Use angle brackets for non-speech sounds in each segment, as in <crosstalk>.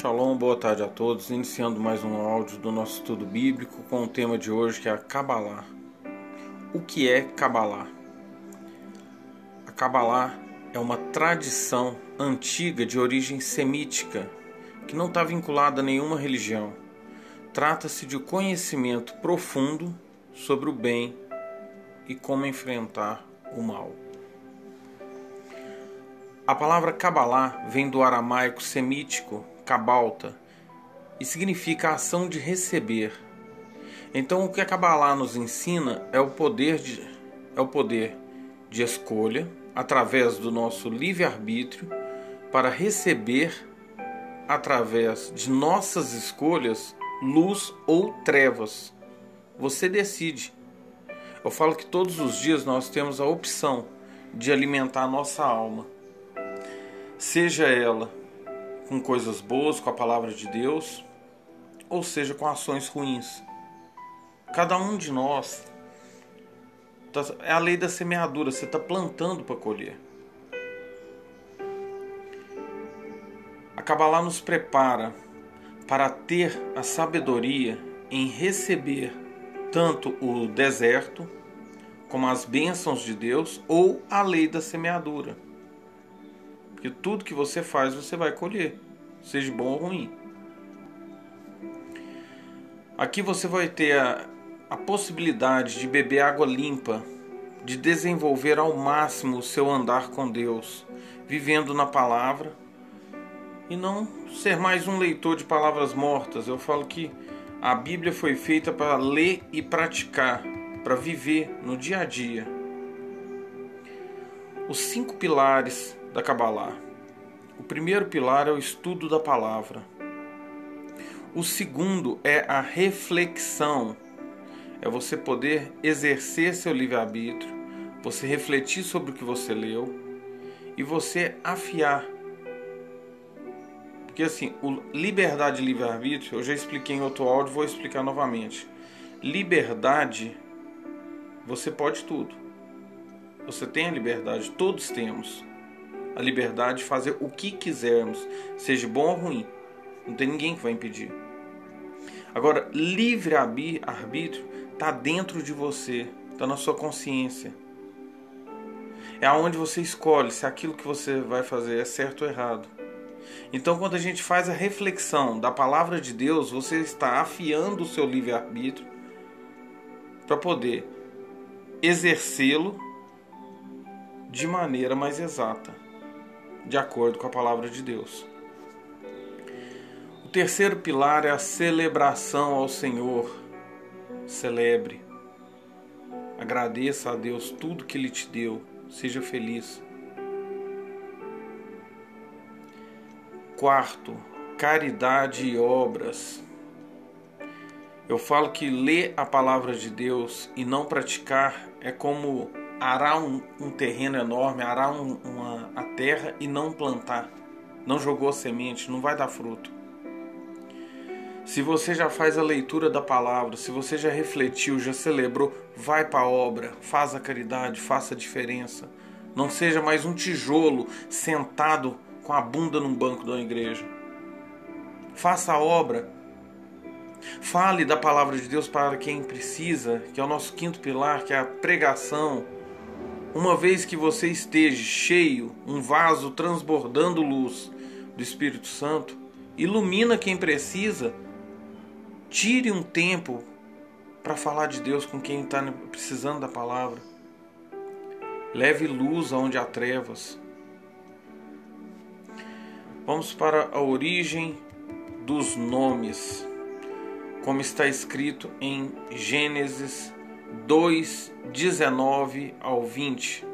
Shalom, boa tarde a todos. Iniciando mais um áudio do nosso estudo bíblico com o tema de hoje que é a Kabbalah. O que é Kabbalah? A Kabbalah é uma tradição antiga de origem semítica que não está vinculada a nenhuma religião. Trata-se de conhecimento profundo sobre o bem e como enfrentar o mal. A palavra Kabbalah vem do aramaico semítico cabalta e significa a ação de receber. Então o que a Kabbalah nos ensina é o poder de, é o poder de escolha através do nosso livre-arbítrio para receber através de nossas escolhas luz ou trevas. Você decide. Eu falo que todos os dias nós temos a opção de alimentar a nossa alma. Seja ela com coisas boas, com a palavra de Deus, ou seja, com ações ruins. Cada um de nós tá, é a lei da semeadura, você está plantando para colher. A Kabbalah nos prepara para ter a sabedoria em receber tanto o deserto como as bênçãos de Deus ou a lei da semeadura. Porque tudo que você faz, você vai colher, seja bom ou ruim. Aqui você vai ter a, a possibilidade de beber água limpa, de desenvolver ao máximo o seu andar com Deus, vivendo na palavra e não ser mais um leitor de palavras mortas. Eu falo que a Bíblia foi feita para ler e praticar, para viver no dia a dia. Os cinco pilares da Kabbalah. O primeiro pilar é o estudo da palavra. O segundo é a reflexão. É você poder exercer seu livre-arbítrio, você refletir sobre o que você leu e você afiar. Porque assim, o liberdade e livre-arbítrio, eu já expliquei em outro áudio, vou explicar novamente. Liberdade, você pode tudo. Você tem a liberdade, todos temos a liberdade de fazer o que quisermos, seja bom ou ruim. Não tem ninguém que vai impedir. Agora, livre arbítrio está dentro de você, está na sua consciência. É aonde você escolhe se aquilo que você vai fazer é certo ou errado. Então, quando a gente faz a reflexão da palavra de Deus, você está afiando o seu livre-arbítrio para poder exercê-lo de maneira mais exata de acordo com a palavra de Deus. O terceiro pilar é a celebração ao Senhor. Celebre. Agradeça a Deus tudo que Ele te deu. Seja feliz. Quarto, caridade e obras. Eu falo que ler a palavra de Deus e não praticar é como arar um, um terreno enorme, arar um, uma, terra e não plantar, não jogou semente, não vai dar fruto. Se você já faz a leitura da palavra, se você já refletiu, já celebrou, vai para a obra, faz a caridade, faça a diferença. Não seja mais um tijolo sentado com a bunda num banco da igreja. Faça a obra. Fale da palavra de Deus para quem precisa, que é o nosso quinto pilar, que é a pregação uma vez que você esteja cheio, um vaso transbordando luz do Espírito Santo, ilumina quem precisa, tire um tempo para falar de Deus com quem está precisando da palavra. Leve luz aonde há trevas. Vamos para a origem dos nomes, como está escrito em Gênesis 2, 19 ao 20.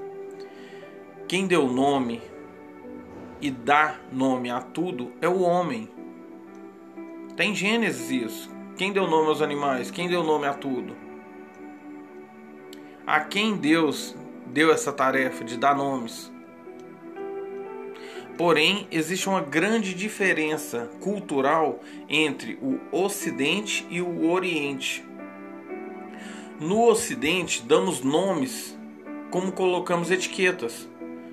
Quem deu nome e dá nome a tudo é o homem. Tem Gênesis isso. Quem deu nome aos animais? Quem deu nome a tudo? A quem Deus deu essa tarefa de dar nomes? Porém, existe uma grande diferença cultural entre o Ocidente e o Oriente. No Ocidente, damos nomes como colocamos etiquetas.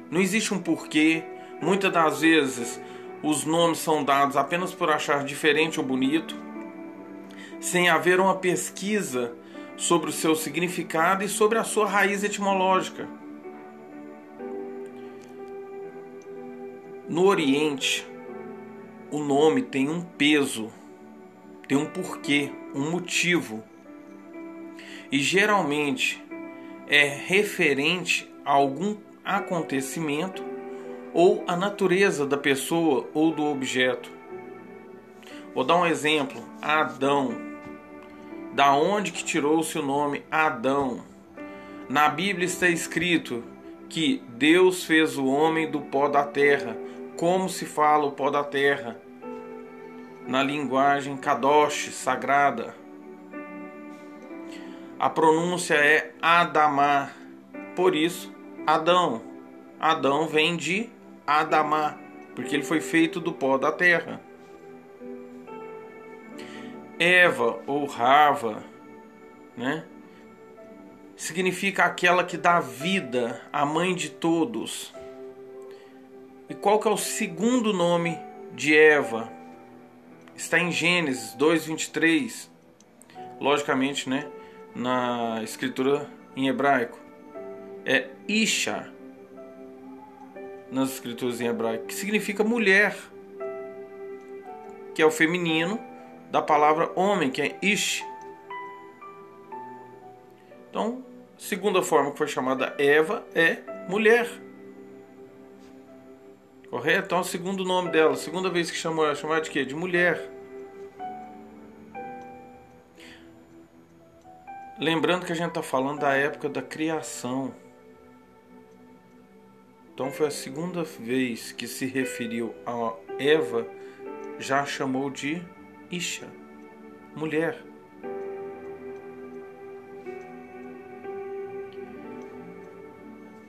Não existe um porquê. Muitas das vezes, os nomes são dados apenas por achar diferente ou bonito, sem haver uma pesquisa sobre o seu significado e sobre a sua raiz etimológica. No Oriente, o nome tem um peso, tem um porquê, um motivo. E geralmente é referente a algum acontecimento ou a natureza da pessoa ou do objeto. Vou dar um exemplo: Adão. Da onde que tirou-se o nome Adão? Na Bíblia está escrito que Deus fez o homem do pó da terra. Como se fala o pó da terra? Na linguagem kadosh, sagrada. A pronúncia é Adamá. Por isso, Adão. Adão vem de Adamá, porque ele foi feito do pó da terra. Eva ou Rava, né? Significa aquela que dá vida, a mãe de todos. E qual que é o segundo nome de Eva? Está em Gênesis 2:23. Logicamente, né, na escritura em hebraico. É Isha nas escrituras em hebraico, que significa mulher, que é o feminino da palavra homem, que é ish. Então, segunda forma que foi chamada Eva é mulher. Correto? Então, o segundo nome dela, segunda vez que chamou, é chamada de quê? De mulher. Lembrando que a gente está falando da época da criação. Então foi a segunda vez que se referiu a Eva, já chamou de Isha, mulher.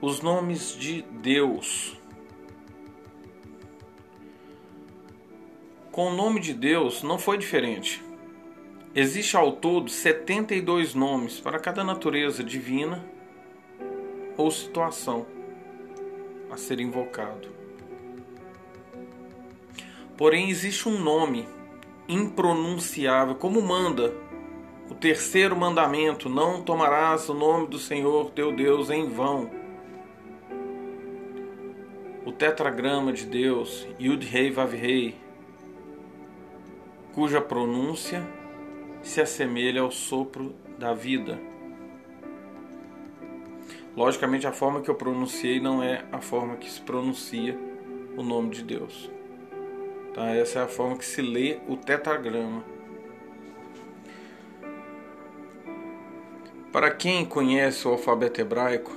Os nomes de Deus. Com o nome de Deus não foi diferente. Existe ao todo 72 nomes para cada natureza divina ou situação a ser invocado. Porém, existe um nome impronunciável, como manda o terceiro mandamento: não tomarás o nome do Senhor teu Deus em vão. O tetragrama de Deus, Yud Rei Vav Rei, cuja pronúncia se assemelha ao sopro da vida. Logicamente, a forma que eu pronunciei não é a forma que se pronuncia o nome de Deus. Tá? Essa é a forma que se lê o tetragrama. Para quem conhece o alfabeto hebraico,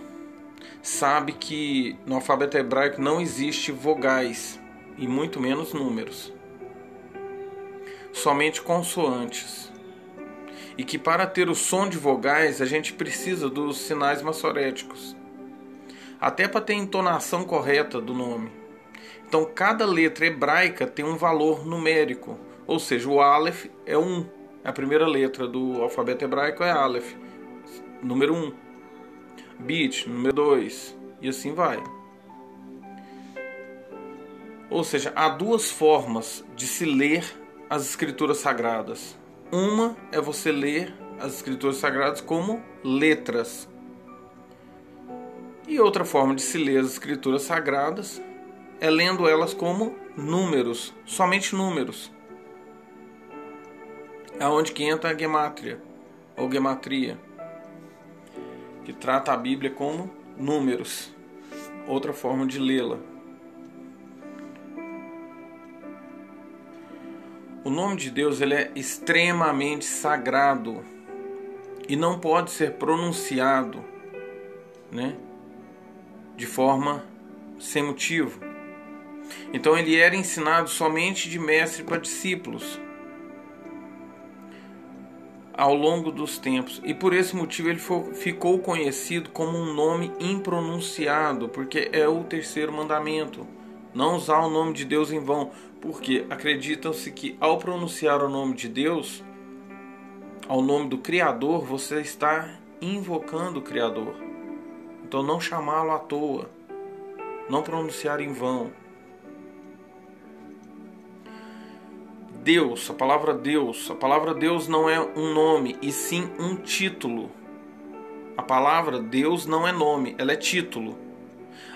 sabe que no alfabeto hebraico não existe vogais e muito menos números. Somente consoantes e que para ter o som de vogais a gente precisa dos sinais maçoréticos, até para ter a entonação correta do nome. Então cada letra hebraica tem um valor numérico, ou seja, o Aleph é 1. Um. A primeira letra do alfabeto hebraico é Aleph, número 1. Um. Bit, número 2. E assim vai. Ou seja, há duas formas de se ler as escrituras sagradas. Uma é você ler as escrituras sagradas como letras. E outra forma de se ler as escrituras sagradas é lendo elas como números, somente números. É onde que entra a gemátria ou gematria, que trata a Bíblia como números. Outra forma de lê-la. O nome de Deus ele é extremamente sagrado e não pode ser pronunciado, né, de forma sem motivo. Então ele era ensinado somente de mestre para discípulos ao longo dos tempos e por esse motivo ele ficou conhecido como um nome impronunciado, porque é o terceiro mandamento. Não usar o nome de Deus em vão, porque acreditam-se que ao pronunciar o nome de Deus, ao nome do Criador, você está invocando o Criador. Então não chamá-lo à toa, não pronunciar em vão. Deus, a palavra Deus, a palavra Deus não é um nome e sim um título. A palavra Deus não é nome, ela é título.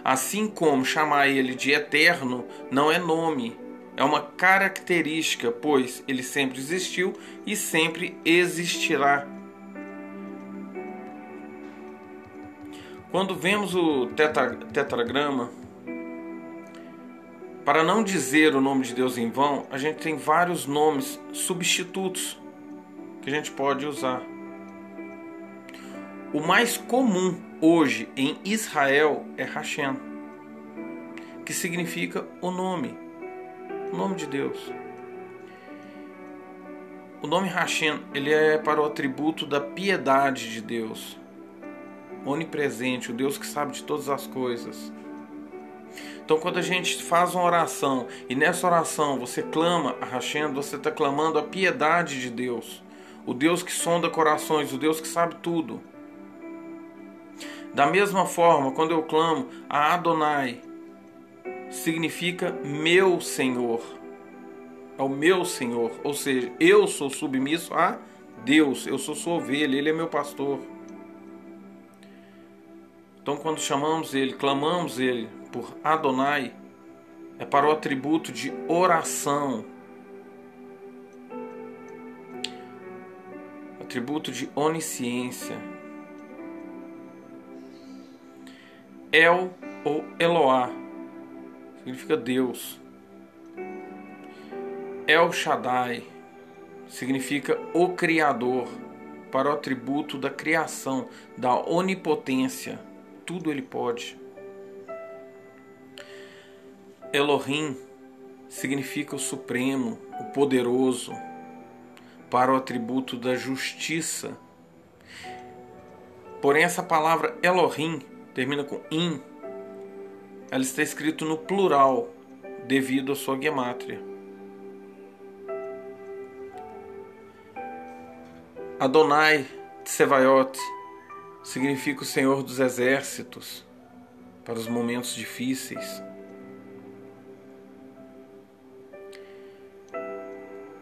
Assim como chamar ele de eterno não é nome, é uma característica, pois ele sempre existiu e sempre existirá. Quando vemos o tetra, tetragrama, para não dizer o nome de Deus em vão, a gente tem vários nomes substitutos que a gente pode usar. O mais comum hoje em Israel é Hashem, que significa o nome, o nome de Deus. O nome Hashem ele é para o atributo da piedade de Deus, onipresente, o Deus que sabe de todas as coisas. Então, quando a gente faz uma oração e nessa oração você clama a Hashem, você está clamando a piedade de Deus, o Deus que sonda corações, o Deus que sabe tudo. Da mesma forma, quando eu clamo a Adonai, significa meu Senhor. É o meu Senhor, ou seja, eu sou submisso a Deus, eu sou sua ovelha, ele é meu pastor. Então, quando chamamos ele, clamamos ele por Adonai, é para o atributo de oração, atributo de onisciência. El ou Eloá significa Deus. El Shaddai significa o Criador, para o atributo da criação, da onipotência. Tudo ele pode. Elohim significa o Supremo, o Poderoso, para o atributo da justiça. Porém, essa palavra Elohim termina com in, ela está escrito no plural devido à sua gemátria. Adonai Tsevayot significa o Senhor dos Exércitos para os momentos difíceis.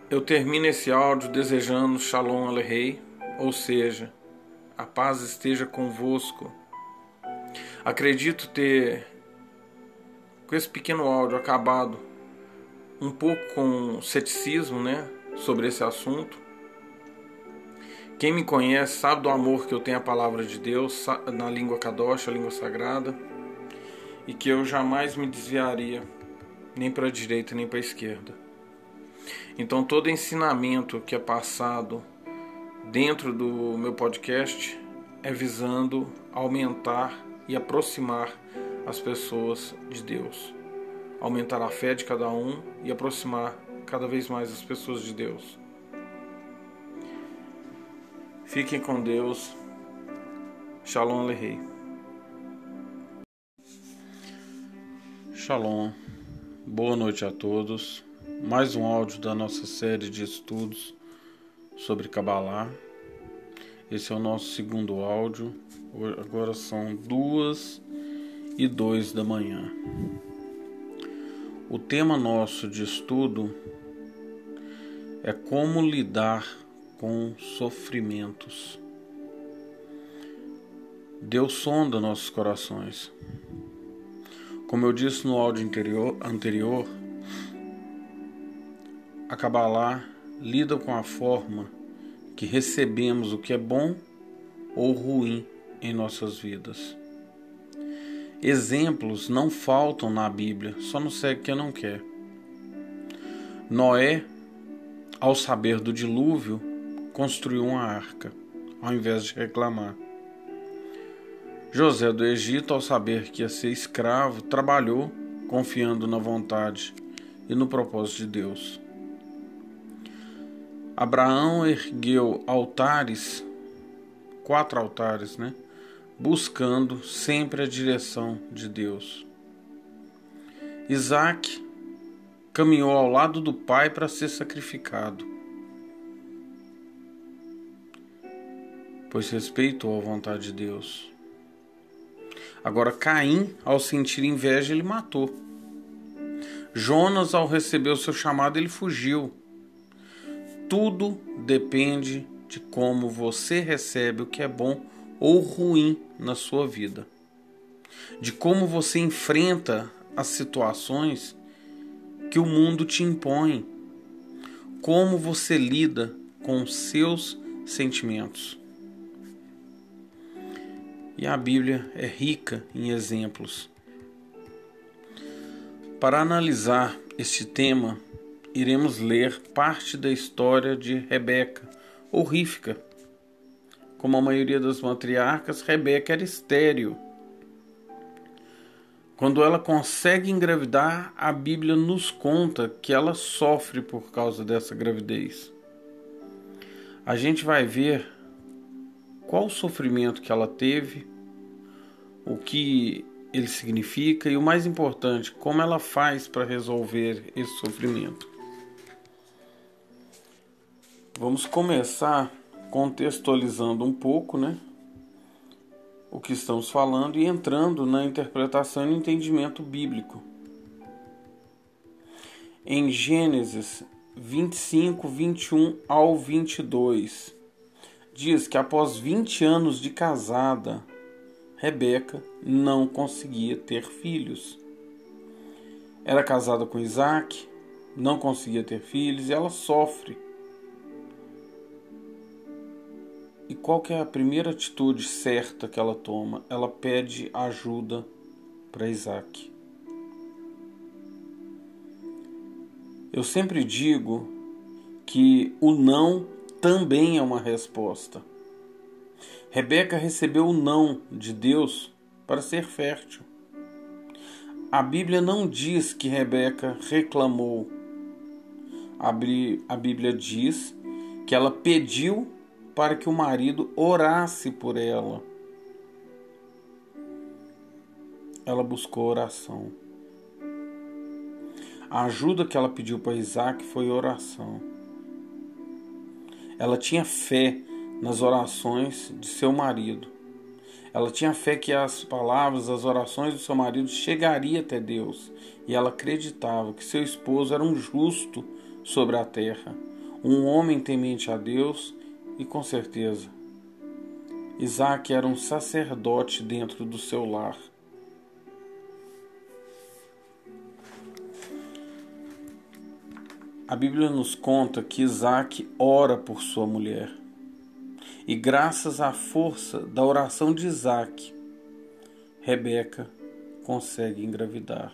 Eu termino esse áudio desejando Shalom Aleichem, ou seja, a paz esteja convosco. Acredito ter, com esse pequeno áudio, acabado um pouco com ceticismo né, sobre esse assunto. Quem me conhece sabe do amor que eu tenho à palavra de Deus na língua Kadosh, a língua sagrada, e que eu jamais me desviaria nem para a direita nem para a esquerda. Então, todo ensinamento que é passado dentro do meu podcast é visando aumentar e aproximar as pessoas de Deus. Aumentar a fé de cada um e aproximar cada vez mais as pessoas de Deus. Fiquem com Deus. Shalom Aleichem. Shalom. Boa noite a todos. Mais um áudio da nossa série de estudos sobre Kabbalah. Esse é o nosso segundo áudio. Agora são duas e dois da manhã. O tema nosso de estudo é como lidar com sofrimentos. Deus sonda nossos corações. Como eu disse no áudio anterior, anterior a Kabbalah lida com a forma que recebemos o que é bom ou ruim em nossas vidas. Exemplos não faltam na Bíblia, só não segue quem não quer. Noé, ao saber do dilúvio, construiu uma arca, ao invés de reclamar. José do Egito, ao saber que ia ser escravo, trabalhou confiando na vontade e no propósito de Deus. Abraão ergueu altares, quatro altares, né? Buscando sempre a direção de Deus. Isaac caminhou ao lado do pai para ser sacrificado, pois respeitou a vontade de Deus. Agora, Caim, ao sentir inveja, ele matou. Jonas, ao receber o seu chamado, ele fugiu tudo depende de como você recebe o que é bom ou ruim na sua vida, de como você enfrenta as situações que o mundo te impõe, como você lida com seus sentimentos. E a Bíblia é rica em exemplos. Para analisar este tema, iremos ler parte da história de Rebeca, ou Rífica. Como a maioria das matriarcas, Rebeca era estéril. Quando ela consegue engravidar, a Bíblia nos conta que ela sofre por causa dessa gravidez. A gente vai ver qual o sofrimento que ela teve, o que ele significa e o mais importante, como ela faz para resolver esse sofrimento. Vamos começar contextualizando um pouco, né? O que estamos falando e entrando na interpretação e no entendimento bíblico. Em Gênesis 25, 21 ao 22, diz que após 20 anos de casada, Rebeca não conseguia ter filhos. Era casada com Isaac, não conseguia ter filhos e ela sofre. E qual que é a primeira atitude certa que ela toma? Ela pede ajuda para Isaac. Eu sempre digo que o não também é uma resposta. Rebeca recebeu o não de Deus para ser fértil. A Bíblia não diz que Rebeca reclamou. A Bíblia diz que ela pediu para que o marido orasse por ela. Ela buscou oração. A ajuda que ela pediu para Isaac foi oração. Ela tinha fé nas orações de seu marido. Ela tinha fé que as palavras, as orações do seu marido chegariam até Deus, e ela acreditava que seu esposo era um justo sobre a terra, um homem temente a Deus e com certeza Isaac era um sacerdote dentro do seu lar. A Bíblia nos conta que Isaac ora por sua mulher. E graças à força da oração de Isaac, Rebeca consegue engravidar.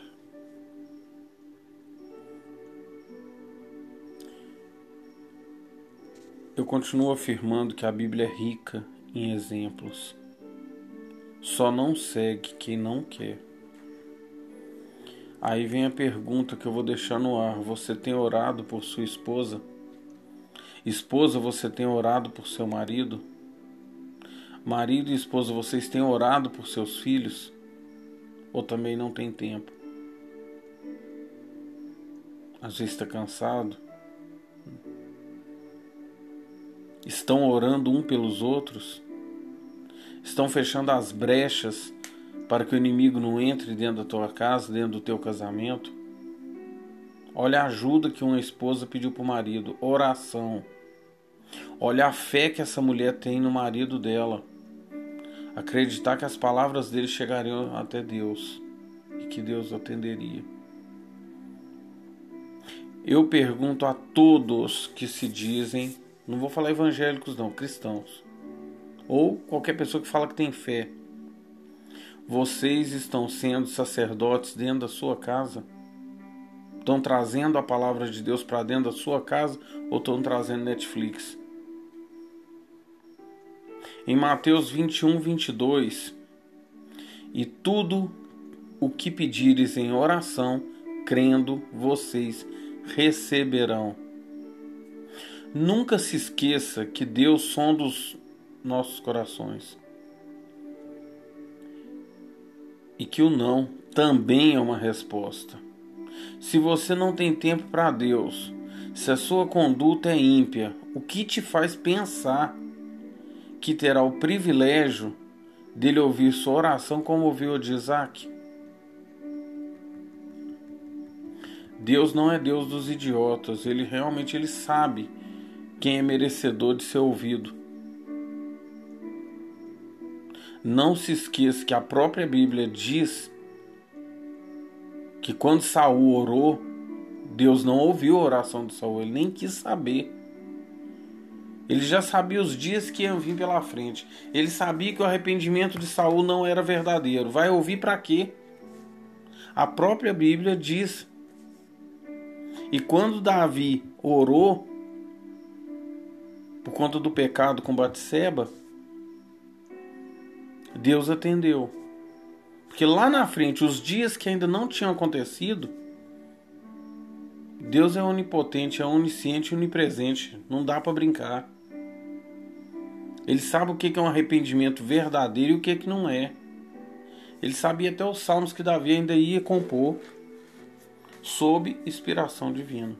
Eu continuo afirmando que a Bíblia é rica em exemplos. Só não segue quem não quer. Aí vem a pergunta que eu vou deixar no ar: Você tem orado por sua esposa? Esposa, você tem orado por seu marido? Marido e esposa, vocês têm orado por seus filhos? Ou também não tem tempo? Às vezes está cansado? Estão orando um pelos outros? Estão fechando as brechas para que o inimigo não entre dentro da tua casa, dentro do teu casamento. Olha a ajuda que uma esposa pediu para o marido, oração. Olha a fé que essa mulher tem no marido dela. Acreditar que as palavras dele chegariam até Deus e que Deus atenderia. Eu pergunto a todos que se dizem, não vou falar evangélicos não, cristãos, ou qualquer pessoa que fala que tem fé vocês estão sendo sacerdotes dentro da sua casa? Estão trazendo a palavra de Deus para dentro da sua casa ou estão trazendo Netflix? Em Mateus 21, 22, e tudo o que pedires em oração, crendo, vocês receberão. Nunca se esqueça que Deus sonda os nossos corações e que o não também é uma resposta. Se você não tem tempo para Deus, se a sua conduta é ímpia, o que te faz pensar que terá o privilégio dele ouvir sua oração como ouviu de Isaac? Deus não é Deus dos idiotas, ele realmente ele sabe quem é merecedor de ser ouvido. Não se esqueça que a própria Bíblia diz que quando Saul orou, Deus não ouviu a oração de Saul, ele nem quis saber. Ele já sabia os dias que iam vir pela frente. Ele sabia que o arrependimento de Saul não era verdadeiro. Vai ouvir para quê? A própria Bíblia diz. E quando Davi orou por conta do pecado com Batseba, Deus atendeu. Porque lá na frente, os dias que ainda não tinham acontecido, Deus é onipotente, é onisciente, onipresente. Não dá para brincar. Ele sabe o que é um arrependimento verdadeiro e o que, é que não é. Ele sabia até os salmos que Davi ainda ia compor sob inspiração divina.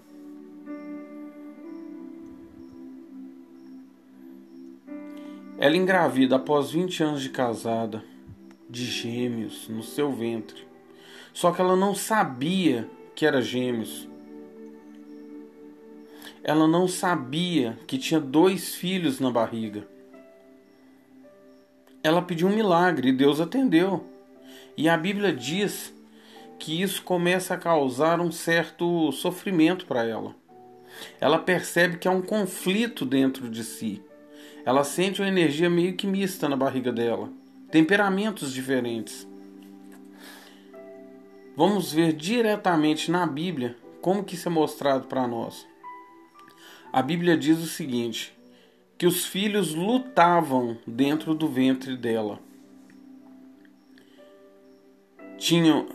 Ela engravida após 20 anos de casada, de gêmeos no seu ventre. Só que ela não sabia que era gêmeos. Ela não sabia que tinha dois filhos na barriga ela pediu um milagre e Deus atendeu. E a Bíblia diz que isso começa a causar um certo sofrimento para ela. Ela percebe que há um conflito dentro de si. Ela sente uma energia meio que mista na barriga dela, temperamentos diferentes. Vamos ver diretamente na Bíblia como que isso é mostrado para nós. A Bíblia diz o seguinte: que os filhos lutavam dentro do ventre dela. Tinham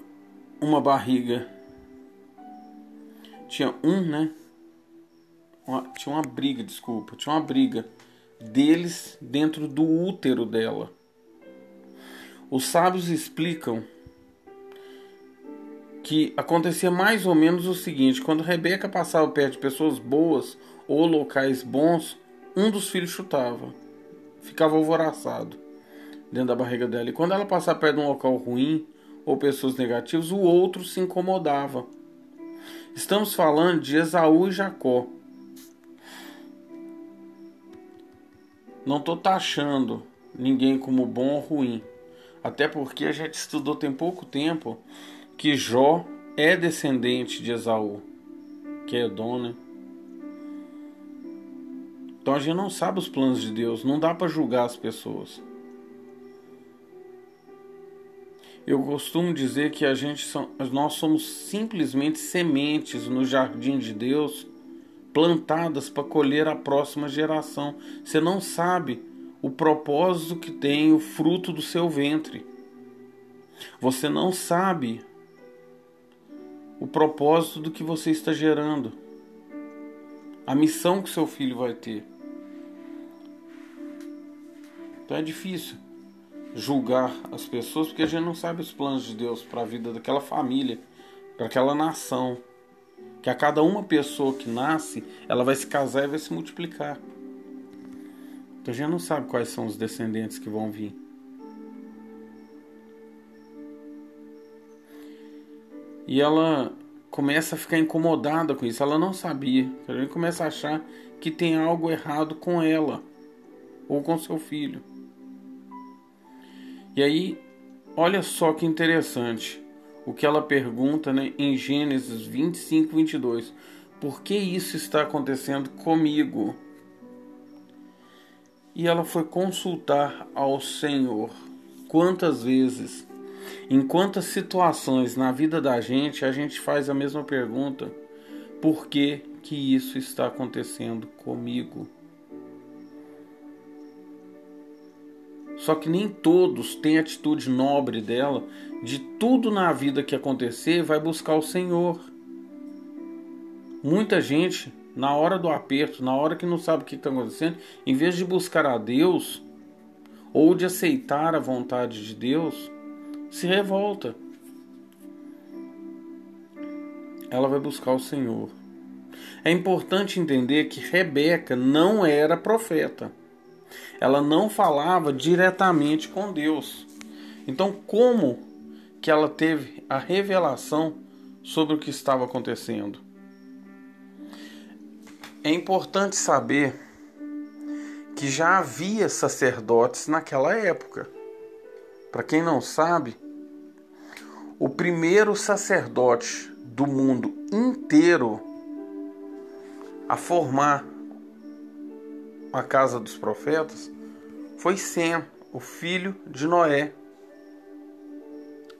uma barriga. Tinha um, né? Uma, tinha uma briga, desculpa. Tinha uma briga deles dentro do útero dela. Os sábios explicam que acontecia mais ou menos o seguinte: quando Rebeca passava perto de pessoas boas ou locais bons, um dos filhos chutava, ficava alvoraçado dentro da barriga dela. E quando ela passava perto de um local ruim ou pessoas negativas, o outro se incomodava. Estamos falando de Esaú e Jacó. Não estou taxando ninguém como bom ou ruim. Até porque a gente estudou tem pouco tempo que Jó é descendente de Esaú, que é Edom, né? Então a gente não sabe os planos de Deus, não dá para julgar as pessoas. Eu costumo dizer que a gente nós somos simplesmente sementes no jardim de Deus, plantadas para colher a próxima geração. Você não sabe o propósito que tem o fruto do seu ventre. Você não sabe o propósito do que você está gerando. A missão que seu filho vai ter. Então é difícil julgar as pessoas porque a gente não sabe os planos de Deus para a vida daquela família, para aquela nação. Que a cada uma pessoa que nasce, ela vai se casar e vai se multiplicar. Então a gente não sabe quais são os descendentes que vão vir. E ela começa a ficar incomodada com isso. Ela não sabia. A gente começa a achar que tem algo errado com ela ou com seu filho. E aí, olha só que interessante o que ela pergunta né, em Gênesis 25, 22. Por que isso está acontecendo comigo? E ela foi consultar ao Senhor. Quantas vezes, em quantas situações na vida da gente, a gente faz a mesma pergunta: por que, que isso está acontecendo comigo? Só que nem todos têm atitude nobre dela de tudo na vida que acontecer vai buscar o Senhor. Muita gente, na hora do aperto, na hora que não sabe o que está acontecendo, em vez de buscar a Deus ou de aceitar a vontade de Deus, se revolta. Ela vai buscar o Senhor. É importante entender que Rebeca não era profeta ela não falava diretamente com Deus. Então, como que ela teve a revelação sobre o que estava acontecendo? É importante saber que já havia sacerdotes naquela época. Para quem não sabe, o primeiro sacerdote do mundo inteiro a formar a casa dos profetas foi Sem, o filho de Noé.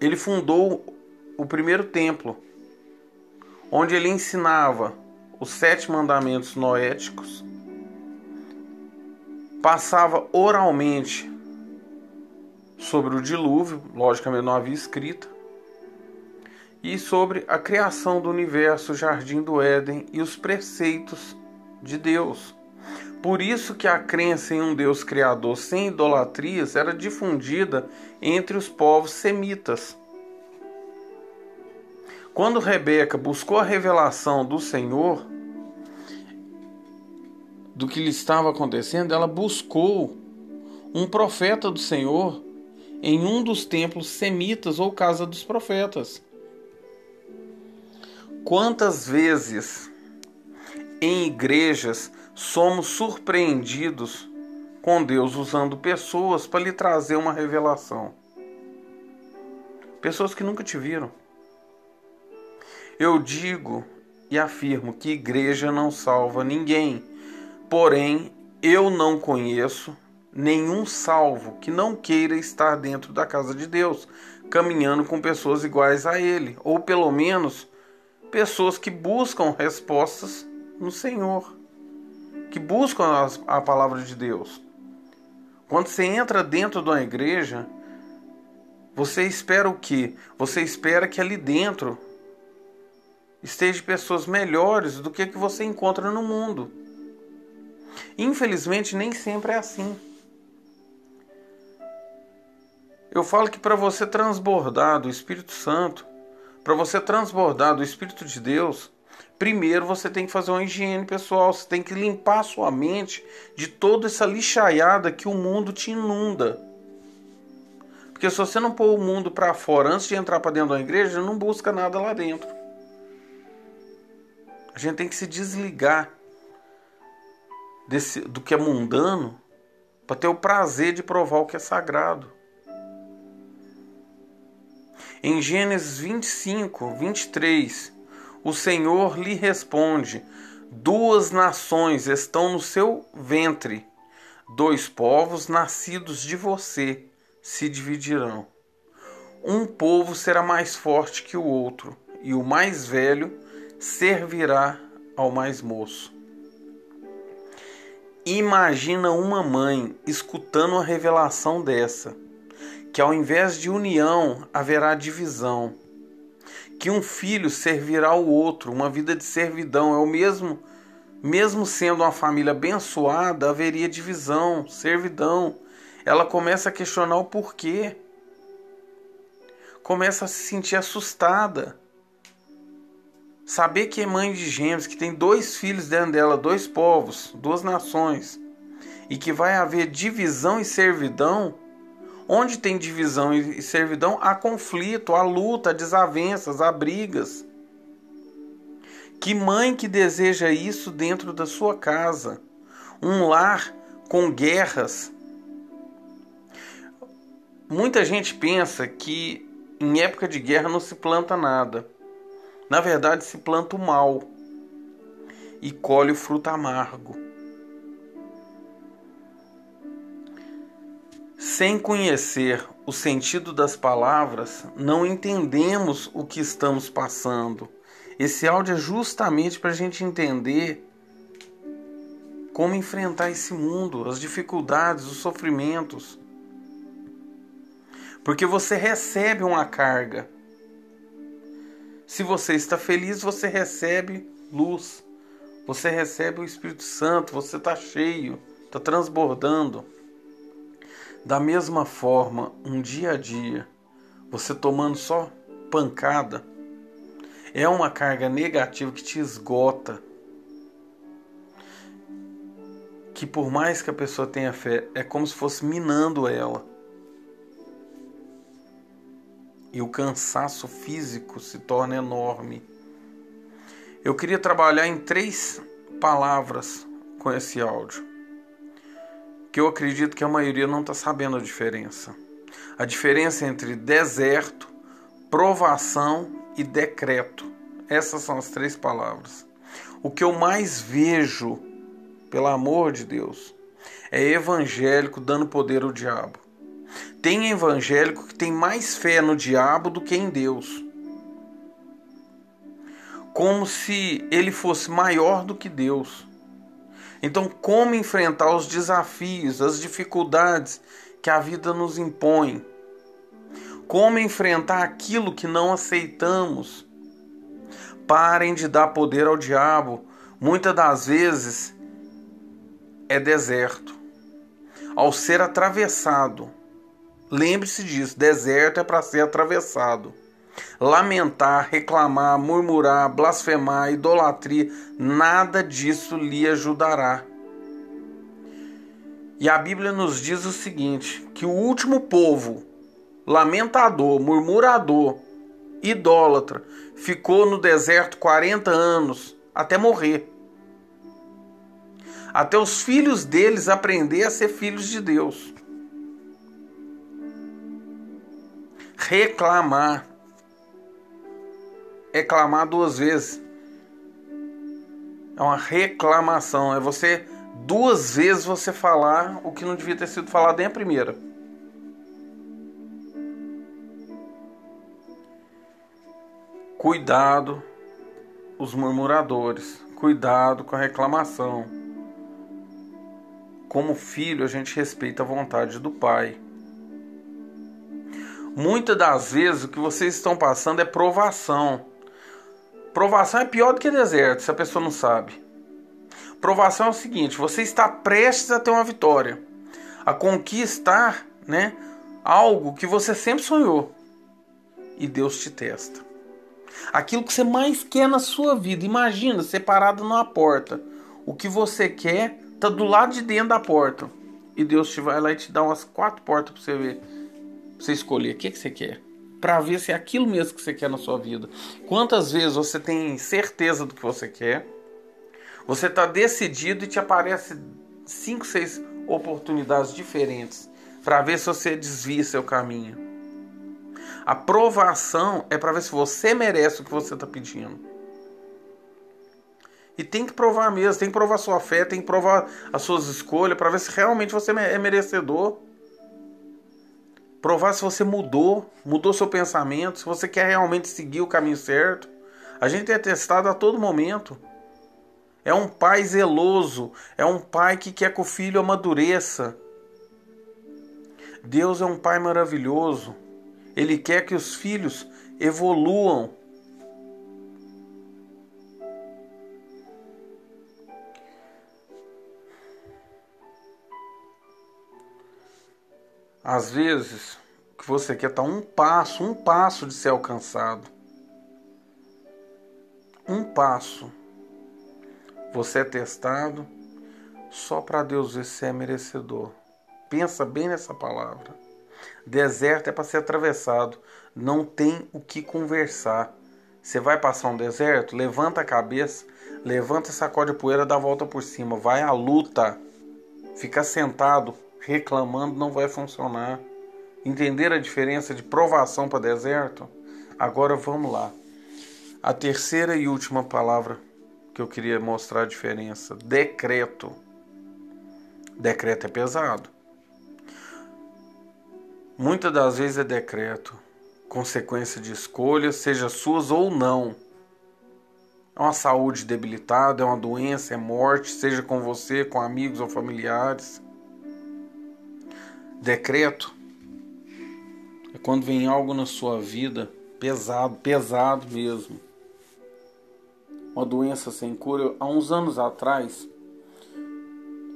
Ele fundou o primeiro templo, onde ele ensinava os sete mandamentos noéticos, passava oralmente sobre o dilúvio, logicamente não havia escrita, e sobre a criação do universo, o jardim do Éden e os preceitos de Deus. Por isso que a crença em um Deus criador sem idolatrias era difundida entre os povos semitas. Quando Rebeca buscou a revelação do Senhor, do que lhe estava acontecendo, ela buscou um profeta do Senhor em um dos templos semitas ou casa dos profetas. Quantas vezes em igrejas somos surpreendidos com Deus usando pessoas para lhe trazer uma revelação? Pessoas que nunca te viram. Eu digo e afirmo que igreja não salva ninguém, porém eu não conheço nenhum salvo que não queira estar dentro da casa de Deus, caminhando com pessoas iguais a ele, ou pelo menos pessoas que buscam respostas no Senhor, que buscam a, palavra de Deus. Quando você entra dentro de uma igreja, você espera o quê? Você espera que ali dentro esteja pessoas melhores do que que você encontra no mundo. Infelizmente, nem sempre é assim. Eu falo que para você transbordar do Espírito Santo, para você transbordar do Espírito de Deus, primeiro você tem que fazer uma higiene pessoal, você tem que limpar sua mente de toda essa lixaiada que o mundo te inunda. Porque se você não pôr o mundo para fora antes de entrar para dentro da igreja, não busca nada lá dentro. A gente tem que se desligar desse, do que é mundano para ter o prazer de provar o que é sagrado. Em Gênesis 25, 23, o Senhor lhe responde: Duas nações estão no seu ventre, dois povos nascidos de você se dividirão. Um povo será mais forte que o outro, e o mais velho servirá ao mais moço. Imagina uma mãe escutando a revelação dessa, que ao invés de união haverá divisão, que um filho servirá ao outro, uma vida de servidão é o mesmo, mesmo sendo uma família abençoada, haveria divisão, servidão. Ela começa a questionar o porquê. Começa a se sentir assustada Saber que é mãe de gêmeos, que tem dois filhos dentro dela, dois povos, duas nações, e que vai haver divisão e servidão. Onde tem divisão e servidão, há conflito, há luta, há desavenças, há brigas. Que mãe que deseja isso dentro da sua casa? Um lar com guerras. Muita gente pensa que em época de guerra não se planta nada. Na verdade, se planta o mal e colhe o fruto amargo. Sem conhecer o sentido das palavras, não entendemos o que estamos passando. Esse áudio é justamente para a gente entender como enfrentar esse mundo, as dificuldades, os sofrimentos. Porque você recebe uma carga. Se você está feliz, você recebe luz, você recebe o Espírito Santo, você está cheio, está transbordando. Da mesma forma, um dia a dia, você tomando só pancada, é uma carga negativa que te esgota. Que por mais que a pessoa tenha fé, é como se fosse minando ela e o cansaço físico se torna enorme. Eu queria trabalhar em três palavras com esse áudio que eu acredito que a maioria não está sabendo a diferença. A diferença entre deserto, provação e decreto. Essas são as três palavras. O que eu mais vejo, pelo amor de Deus, é evangélico dando poder ao diabo. Tem evangélico que tem mais fé no diabo do que em Deus. Como se ele fosse maior do que Deus. Então, como enfrentar os desafios, as dificuldades que a vida nos impõe? Como enfrentar aquilo que não aceitamos? Parem de dar poder ao diabo. Muitas das vezes é deserto. Ao ser atravessado, lembre-se disso: deserto é para ser atravessado. Lamentar, reclamar, murmurar, blasfemar, idolatria, nada disso lhe ajudará. E a Bíblia nos diz o seguinte: que o último povo, lamentador, murmurador, idólatra, ficou no deserto 40 anos até morrer. Até os filhos deles aprender a ser filhos de Deus. Reclamar reclamar duas vezes. É uma reclamação. É você duas vezes você falar o que não devia ter sido falado nem a primeira. Cuidado os murmuradores. Cuidado com a reclamação. Como filho, a gente respeita a vontade do pai. Muitas das vezes o que vocês estão passando é provação. Provação é pior do que deserto, se a pessoa não sabe. Provação é o seguinte: você está prestes a ter uma vitória, a conquistar, né, algo que você sempre sonhou. E Deus te testa. Aquilo que você mais quer na sua vida. Imagina, separado numa porta. O que você quer tá do lado de dentro da porta. E Deus te vai lá e te dá umas quatro portas para você ver, pra você escolher o que, que você quer para ver se é aquilo mesmo que você quer na sua vida. Quantas vezes você tem certeza do que você quer, você está decidido e te aparece cinco, seis oportunidades diferentes para ver se você desvia seu caminho. A provação é para ver se você merece o que você está pedindo. E tem que provar mesmo, tem que provar sua fé, tem que provar as suas escolhas para ver se realmente você é merecedor provar se você mudou, mudou seu pensamento, se você quer realmente seguir o caminho certo. A gente é testado a todo momento. É um pai zeloso, é um pai que quer que o filho amadureça. Deus é um pai maravilhoso. Ele quer que os filhos evoluam. Às vezes, que você quer estar um passo, um passo de ser alcançado. Um passo. Você é testado só para Deus ver se é merecedor. Pensa bem nessa palavra. Deserto é para ser atravessado. Não tem o que conversar. Você vai passar um deserto? Levanta a cabeça, levanta, sacode a poeira, dá a volta por cima. Vai à luta. Fica sentado, reclamando não vai funcionar. Entender a diferença de provação para deserto? Agora vamos lá. A terceira e última palavra que eu queria mostrar a diferença: decreto. Decreto é pesado. Muitas das vezes é decreto, consequência de escolhas, seja suas ou não. É uma saúde debilitada, é uma doença, é morte, seja com você, com amigos ou familiares. Decreto é quando vem algo na sua vida pesado, pesado mesmo. Uma doença sem cura. Há uns anos atrás,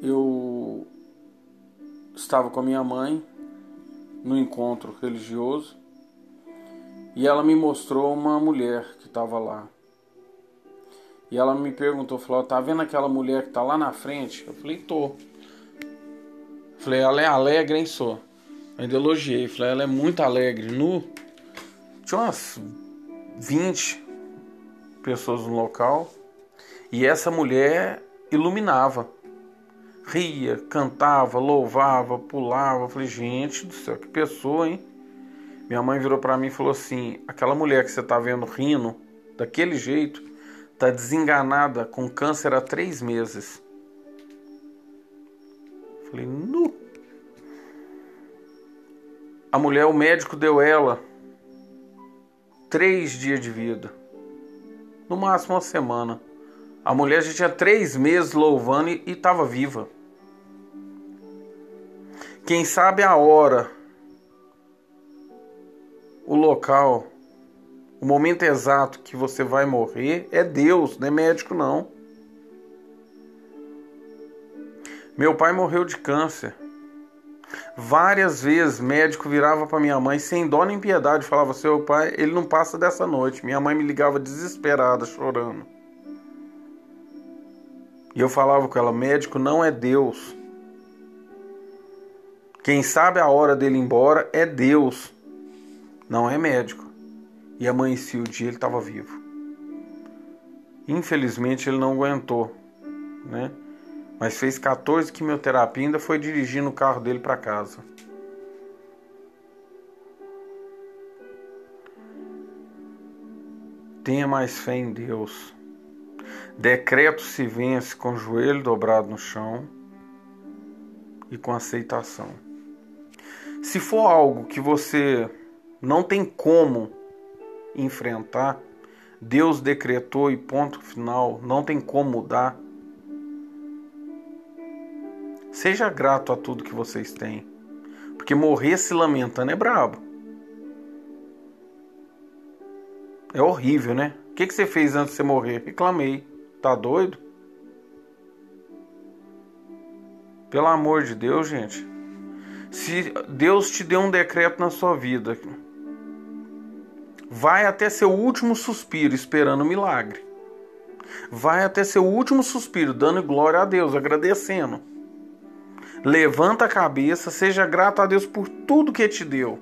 eu estava com a minha mãe no encontro religioso e ela me mostrou uma mulher que estava lá. E ela me perguntou, falou, tá vendo aquela mulher que está lá na frente? Eu falei, tô. Falei, ela é alegre, hein, só. Ainda elogiei. Falei, ela é muito alegre. Nu. Tinha umas 20 pessoas no local. E essa mulher iluminava. Ria, cantava, louvava, pulava. Falei, gente do céu, que pessoa, hein? Minha mãe virou para mim e falou assim: aquela mulher que você tá vendo rindo daquele jeito, tá desenganada com câncer há três meses. Falei, nu. A mulher, o médico deu ela três dias de vida, no máximo uma semana. A mulher já tinha três meses louvando e estava viva. Quem sabe a hora, o local, o momento exato que você vai morrer é Deus, não é médico não. Meu pai morreu de câncer. Várias vezes médico virava para minha mãe sem dó nem piedade, falava: "Seu pai, ele não passa dessa noite". Minha mãe me ligava desesperada, chorando. E eu falava com ela: médico não é Deus. Quem sabe a hora dele ir embora é Deus, não é médico. E amanhecia o dia, ele estava vivo. Infelizmente ele não aguentou, né? Mas fez 14 quimioterapia e ainda foi dirigindo o carro dele para casa. Tenha mais fé em Deus. Decreto se vence com o joelho dobrado no chão e com aceitação. Se for algo que você não tem como enfrentar, Deus decretou e ponto final, não tem como mudar. Seja grato a tudo que vocês têm, porque morrer se lamentando é brabo. É horrível, né? O que, você fez antes de você morrer? Reclamei. Tá doido? Pelo amor de Deus, gente. Se Deus te deu um decreto na sua vida, vai até seu último suspiro esperando o milagre. Vai até seu último suspiro dando glória a Deus, agradecendo. Levanta a cabeça, seja grato a Deus por tudo que te deu.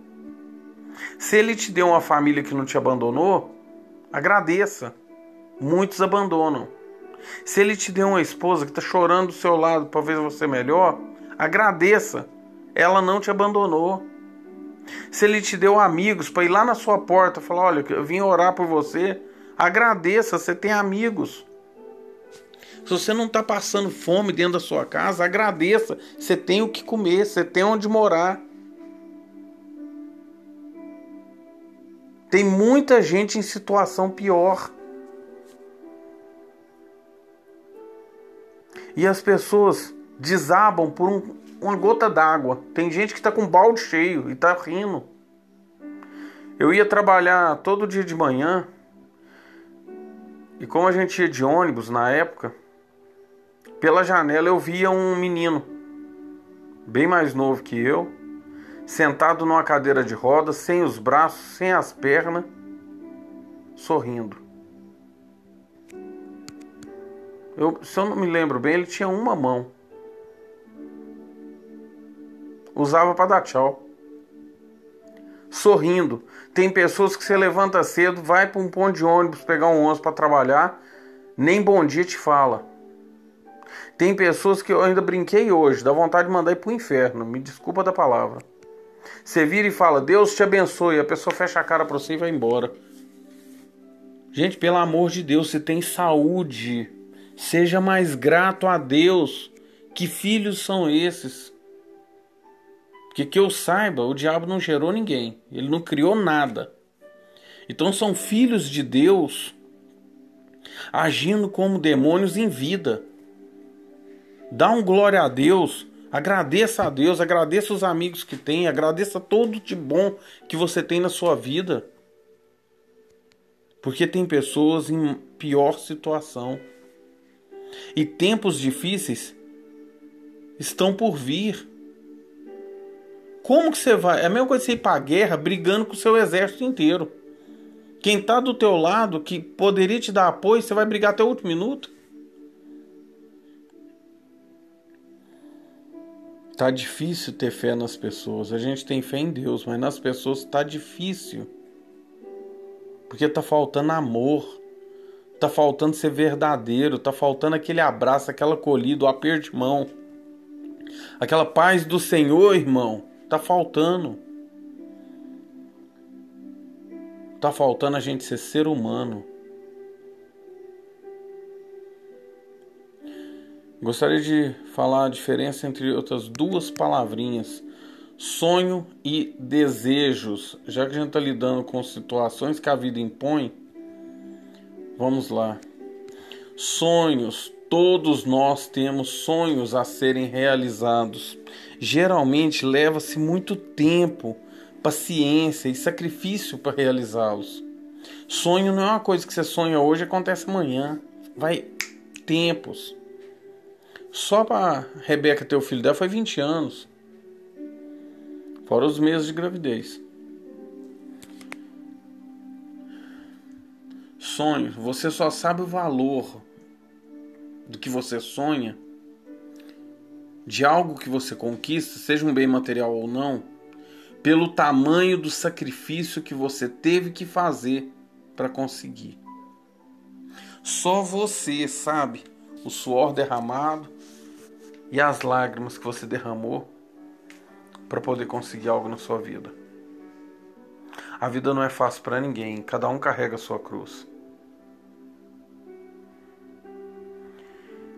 Se ele te deu uma família que não te abandonou, agradeça. Muitos abandonam. Se ele te deu uma esposa que está chorando do seu lado para ver você melhor, agradeça. Ela não te abandonou. Se ele te deu amigos para ir lá na sua porta falar: Olha, eu vim orar por você, agradeça, você tem amigos. Se você não está passando fome dentro da sua casa, agradeça. Você tem o que comer, você tem onde morar. Tem muita gente em situação pior. e as pessoas desabam por um, uma gota d'água. Tem gente que está com um balde cheio e está rindo. Eu ia trabalhar todo dia de manhã e como a gente ia de ônibus na época, pela janela eu via um menino bem mais novo que eu, sentado numa cadeira de rodas, sem os braços, sem as pernas, sorrindo. Eu, se eu não me lembro bem, ele tinha uma mão. Usava para dar tchau. Sorrindo. Tem pessoas que você levanta cedo, vai para um ponto de ônibus pegar um ônibus para trabalhar, nem bom dia te fala. Tem pessoas que eu ainda brinquei hoje, dá vontade de mandar ir pro inferno, me desculpa da palavra. Você vira e fala, Deus te abençoe, a pessoa fecha a cara para você e vai embora. Gente, pelo amor de Deus, você tem saúde. Seja mais grato a Deus. Que filhos são esses? Porque que eu saiba, o diabo não gerou ninguém. Ele não criou nada. Então são filhos de Deus agindo como demônios em vida. Dá um glória a Deus, agradeça a Deus, agradeça os amigos que tem, agradeça todo de bom que você tem na sua vida. Porque tem pessoas em pior situação. E tempos difíceis estão por vir. Como que você vai? É a mesma coisa você ir para a guerra brigando com o seu exército inteiro. Quem está do teu lado, que poderia te dar apoio, você vai brigar até o último minuto? Tá difícil ter fé nas pessoas. A gente tem fé em Deus, mas nas pessoas tá difícil. Porque tá faltando amor Tá faltando ser verdadeiro, tá faltando aquele abraço, aquela acolhida, o aperto de mão. Aquela paz do Senhor, irmão, tá faltando. Tá faltando a gente ser ser humano. Gostaria de falar a diferença entre outras duas palavrinhas, sonho e desejos. Já que a gente está lidando com situações que a vida impõe, vamos lá. Sonhos, todos nós temos sonhos a serem realizados. Geralmente leva-se muito tempo, paciência e sacrifício para realizá-los. Sonho não é uma coisa que você sonha hoje e acontece amanhã. Vai tempos. Só para Rebeca ter o filho dela foi 20 anos. Fora os meses de gravidez. Sonho, você só sabe o valor do que você sonha, de algo que você conquista, seja um bem material ou não, pelo tamanho do sacrifício que você teve que fazer para conseguir. Só você sabe o suor derramado, e as lágrimas que você derramou para poder conseguir algo na sua vida. A vida não é fácil para ninguém, cada um carrega a sua cruz.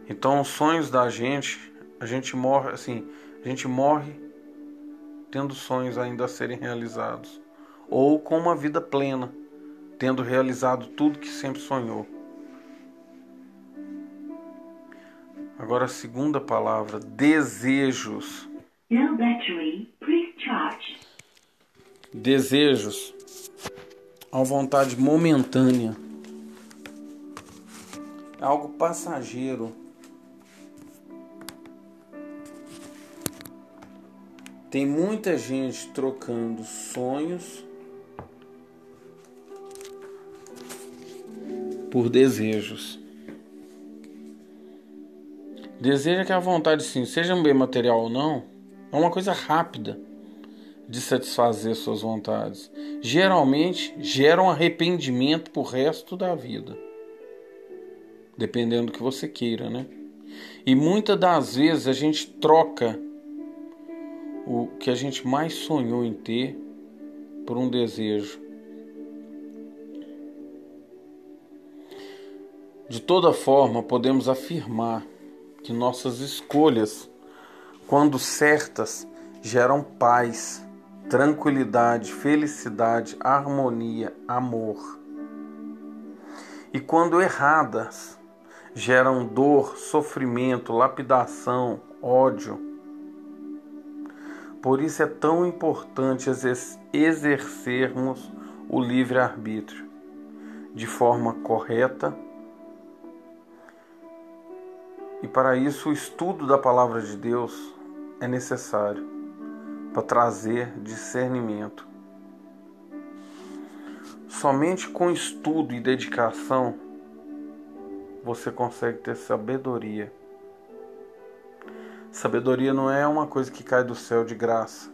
Então, os sonhos da gente, a gente morre assim, a gente morre tendo sonhos ainda a serem realizados, ou com uma vida plena, tendo realizado tudo que sempre sonhou. Agora a segunda palavra, desejos. No battery, please charge. Desejos. Uma vontade momentânea. É algo passageiro. Tem muita gente trocando sonhos por desejos. Deseja que a vontade, sim, seja um bem material ou não, é uma coisa rápida de satisfazer suas vontades. Geralmente geram arrependimento pro resto da vida. Dependendo do que você queira, né? E muitas das vezes a gente troca o que a gente mais sonhou em ter por um desejo. De toda forma, podemos afirmar que nossas escolhas, quando certas, geram paz, tranquilidade, felicidade, harmonia, amor. E quando erradas, geram dor, sofrimento, lapidação, ódio. Por isso é tão importante exercermos o livre-arbítrio de forma correta e para isso o estudo da palavra de Deus é necessário para trazer discernimento. Somente com estudo e dedicação você consegue ter sabedoria. Sabedoria não é uma coisa que cai do céu de graça.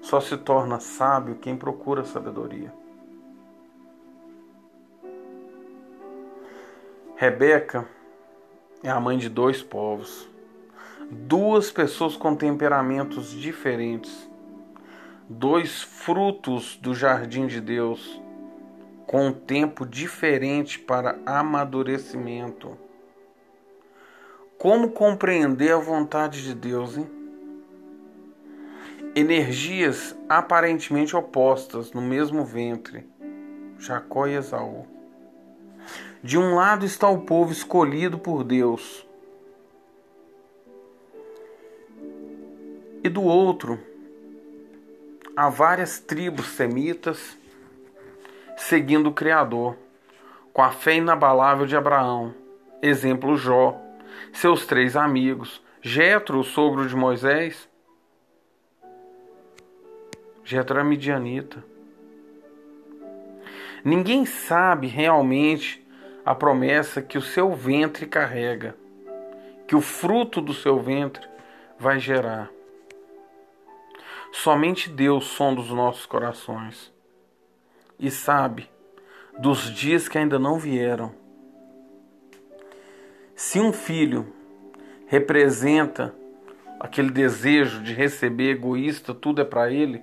Só se torna sábio quem procura sabedoria. Rebeca é a mãe de dois povos, duas pessoas com temperamentos diferentes, dois frutos do jardim de Deus, com um tempo diferente para amadurecimento. Como compreender a vontade de Deus, hein? Energias aparentemente opostas no mesmo ventre, Jacó e Esaú. De um lado está o povo escolhido por Deus, e do outro há várias tribos semitas seguindo o Criador, com a fé inabalável de Abraão, exemplo Jó, seus três amigos, Jetro, o sogro de Moisés. Jetro era midianita. Ninguém sabe realmente a promessa que o seu ventre carrega, que o fruto do seu ventre vai gerar. Somente Deus sonda os nossos corações e sabe dos dias que ainda não vieram. Se um filho representa aquele desejo de receber egoísta, tudo é para ele,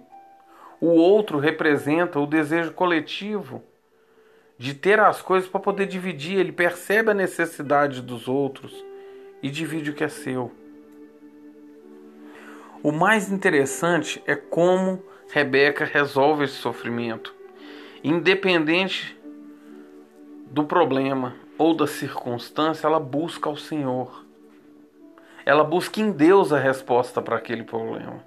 o outro representa o desejo coletivo de ter as coisas para poder dividir. Ele percebe a necessidade dos outros e divide o que é seu. O mais interessante é como Rebeca resolve esse sofrimento. Independente do problema ou da circunstância, ela busca ao Senhor. Ela busca em Deus a resposta para aquele problema.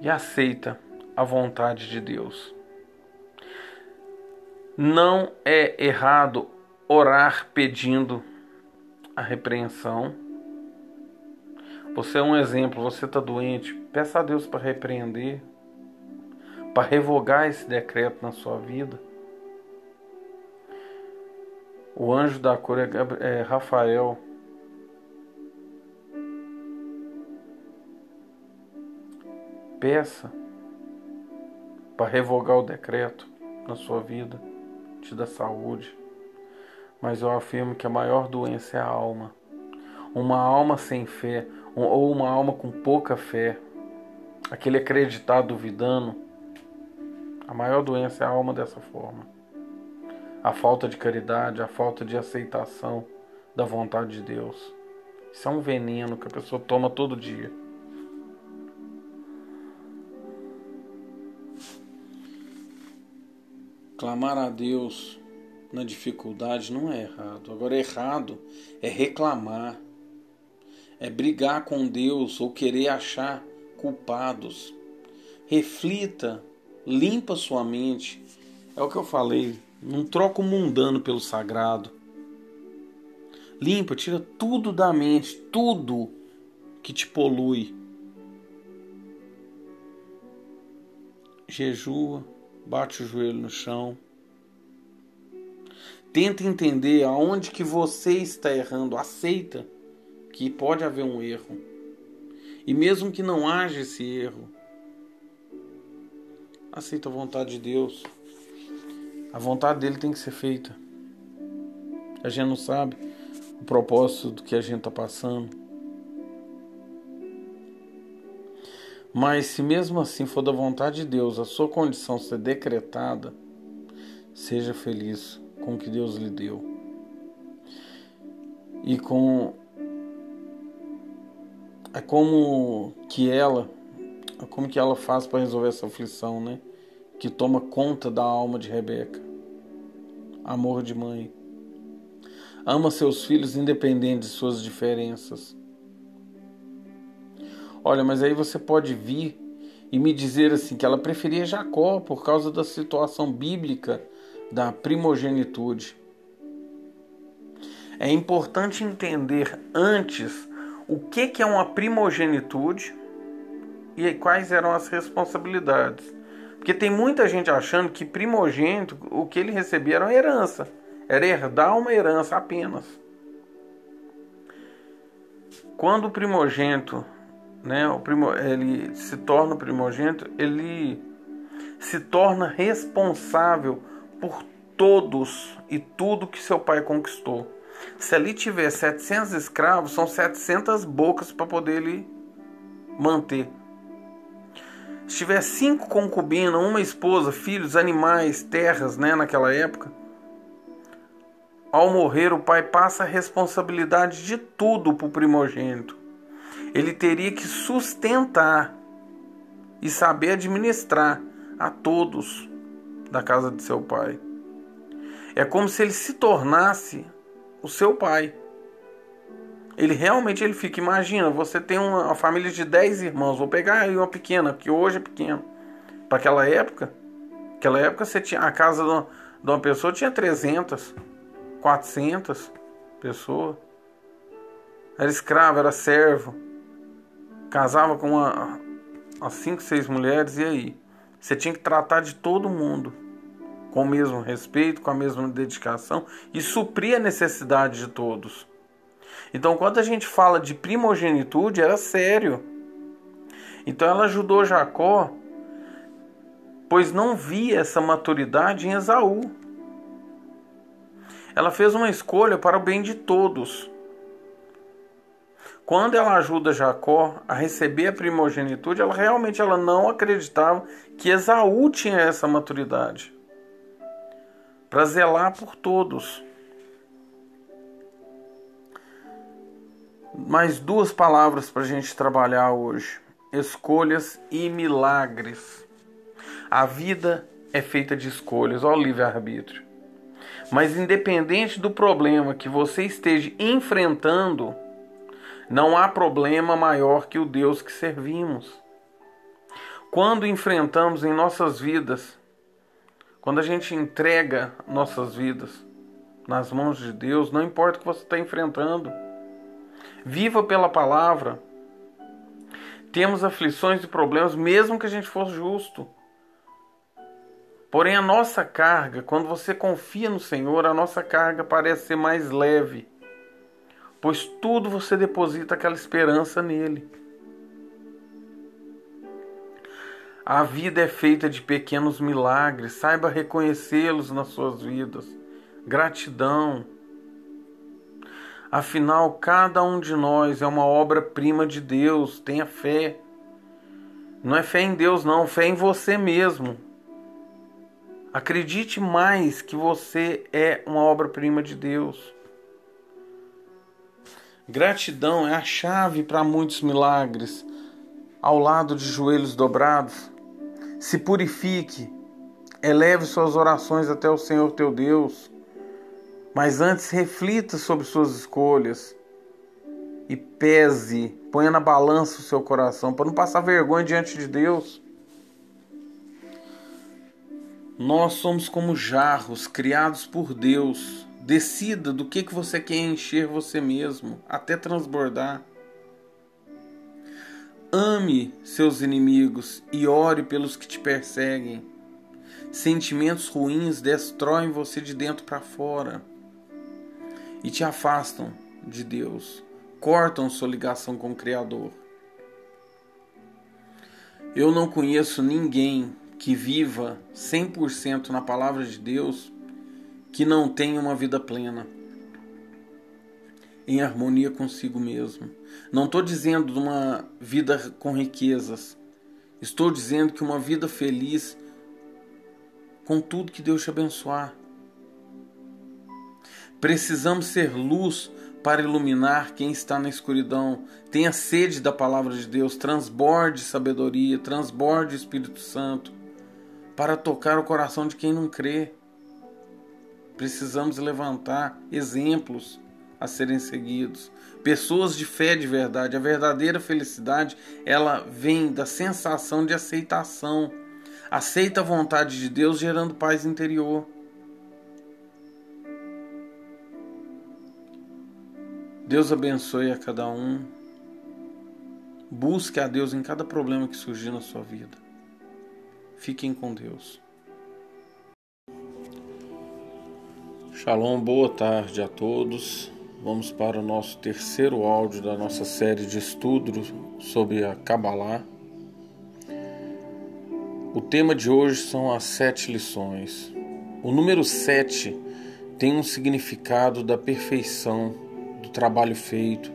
E aceita a vontade de Deus. Não é errado orar pedindo a repreensão. Você é um exemplo, você está doente, peça a Deus para repreender, para revogar esse decreto na sua vida. O anjo da cor é, é Rafael. Peça para revogar o decreto na sua vida, te dá saúde. Mas eu afirmo que a maior doença é a alma. Uma alma sem fé, ou uma alma com pouca fé, aquele acreditar duvidando. A maior doença é a alma dessa forma a falta de caridade, a falta de aceitação da vontade de Deus. Isso é um veneno que a pessoa toma todo dia. Clamar a Deus na dificuldade não é errado. Agora, errado é reclamar, é brigar com Deus ou querer achar culpados. Reflita, limpa sua mente. É o que eu falei. Não troca o mundano pelo sagrado. Limpa, tira tudo da mente, tudo que te polui. Jejua, bate o joelho no chão. Tenta entender aonde que você está errando. Aceita que pode haver um erro. E mesmo que não haja esse erro, aceita a vontade de Deus. A vontade dele tem que ser feita. A gente não sabe o propósito do que a gente está passando. Mas se mesmo assim for da vontade de Deus a sua condição ser decretada, seja feliz com o que Deus lhe deu. E com é como que ela, é como que ela faz para resolver essa aflição, né? Que toma conta da alma de Rebeca amor de mãe. Ama seus filhos independente de suas diferenças. Olha, mas aí você pode vir e me dizer assim que ela preferia Jacó por causa da situação bíblica da primogenitude. É importante entender antes o que, que é uma primogenitude e quais eram as responsabilidades. Porque tem muita gente achando que primogênito, o que ele recebia era uma herança. Era herdar uma herança apenas. Quando o primogênito, né, o primo, ele se torna primogênito, ele se torna responsável por todos e tudo que seu pai conquistou. Se ali tiver 700 escravos, são 700 bocas para poder ele manter. Se tiver cinco concubinas, uma esposa, filhos, animais, terras, né, naquela época, ao morrer o pai passa a responsabilidade de tudo para o primogênito. Ele teria que sustentar e saber administrar a todos da casa de seu pai. É como se ele se tornasse o seu pai. Ele realmente ele fica, imagina, você tem uma, família de 10 irmãos, vou pegar aí uma pequena, que hoje é pequena. Para aquela época, aquela época você tinha a casa de uma, de uma pessoa tinha 300, 400 pessoas. Era escravo, era servo. Casava com uma, umas 5, 6 mulheres e aí? Você tinha que tratar de todo mundo com o mesmo respeito, com a mesma dedicação e suprir a necessidade de todos. Então, quando a gente fala de primogenitude, era sério. Então, ela ajudou Jacó pois não via essa maturidade em Esaú. Ela fez uma escolha para o bem de todos. Quando ela ajuda Jacó a receber a primogenitude, ela realmente ela não acreditava que Esaú tinha essa maturidade para zelar por todos. Mais duas palavras para a gente trabalhar hoje: escolhas e milagres. A vida é feita de escolhas, olha o livre-arbítrio. Mas independente do problema que você esteja enfrentando, não há problema maior que o Deus que servimos. Quando enfrentamos em nossas vidas, quando a gente entrega nossas vidas nas mãos de Deus, não importa o que você está enfrentando, viva pela palavra. Temos aflições e problemas, mesmo que a gente fosse justo. Porém, a nossa carga, quando você confia no Senhor, a nossa carga parece ser mais leve, pois tudo você deposita aquela esperança nele. A vida é feita de pequenos milagres, saiba reconhecê-los nas suas vidas. Gratidão. Afinal, cada um de nós é uma obra-prima de Deus, tenha fé. Não é fé em Deus, não, fé em você mesmo. Acredite mais que você é uma obra-prima de Deus. Gratidão é a chave para muitos milagres. Ao lado de joelhos dobrados, se purifique, eleve suas orações até o Senhor teu Deus, mas antes reflita sobre suas escolhas e pese, ponha na balança o seu coração para não passar vergonha diante de Deus. Nós somos como jarros criados por Deus. Decida do que, que você quer encher você mesmo, até transbordar. Ame seus inimigos e ore pelos que te perseguem. Sentimentos ruins destroem você de dentro para fora e te afastam de Deus, cortam sua ligação com o Criador. Eu não conheço ninguém que viva 100% na palavra de Deus, que não tenha uma vida plena, em harmonia consigo mesmo. Não estou dizendo de uma vida com riquezas, estou dizendo que uma vida feliz com tudo que Deus te abençoar. Precisamos ser luz para iluminar quem está na escuridão. Tenha sede da palavra de Deus, transborde sabedoria, transborde Espírito Santo para tocar o coração de quem não crê. Precisamos levantar exemplos a serem seguidos, pessoas de fé de verdade. A verdadeira felicidade, ela vem da sensação de aceitação. Aceita a vontade de Deus gerando paz interior. Deus abençoe a cada um. Busque a Deus em cada problema que surgir na sua vida. Fiquem com Deus. Shalom, boa tarde a todos. Vamos para o nosso terceiro áudio da nossa série de estudos sobre a Kabbalah. O tema de hoje são as sete lições. O número sete tem um significado da perfeição do trabalho feito,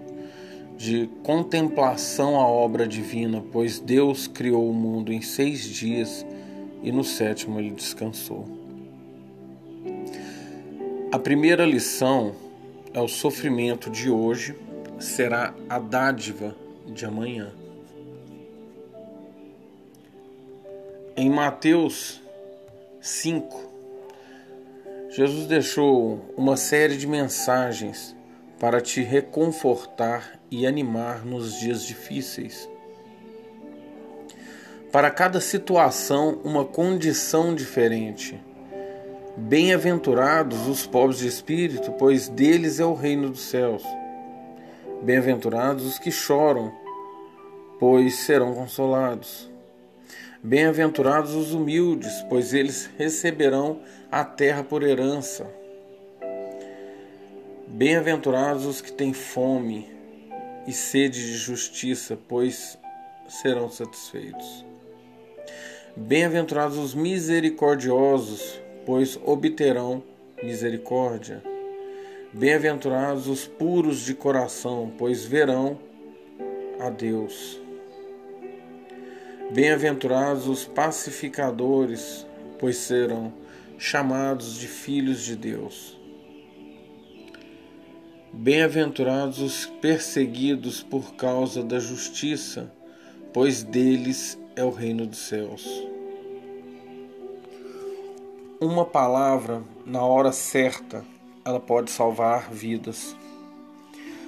de contemplação à obra divina, pois Deus criou o mundo em seis dias e no sétimo ele descansou. A primeira lição é o sofrimento de hoje será a dádiva de amanhã. Em Mateus 5, Jesus deixou uma série de mensagens para te reconfortar e animar nos dias difíceis. Para cada situação, uma condição diferente. Bem-aventurados os pobres de espírito, pois deles é o reino dos céus. Bem-aventurados os que choram, pois serão consolados. Bem-aventurados os humildes, pois eles receberão a terra por herança. Bem-aventurados os que têm fome e sede de justiça, pois serão satisfeitos. Bem-aventurados os misericordiosos, pois obterão misericórdia. Bem-aventurados os puros de coração, pois verão a Deus. Bem-aventurados os pacificadores, pois serão chamados de filhos de Deus. Bem-aventurados os perseguidos por causa da justiça, pois deles é o reino dos céus. Uma palavra na hora certa, ela pode salvar vidas.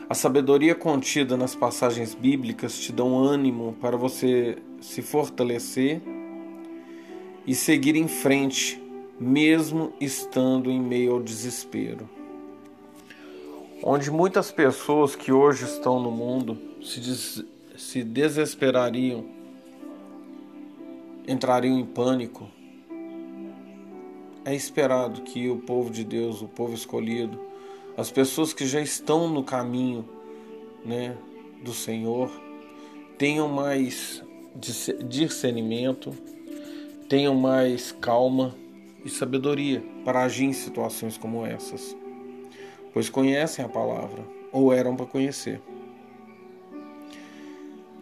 A sabedoria contida nas passagens bíblicas te dão ânimo para você se fortalecer e seguir em frente, mesmo estando em meio ao desespero. Onde muitas pessoas que hoje estão no mundo se, des se desesperariam, entrariam em pânico, é esperado que o povo de Deus, o povo escolhido, as pessoas que já estão no caminho né, do Senhor, tenham mais discernimento, tenham mais calma e sabedoria para agir em situações como essas, pois conhecem a palavra ou eram para conhecer.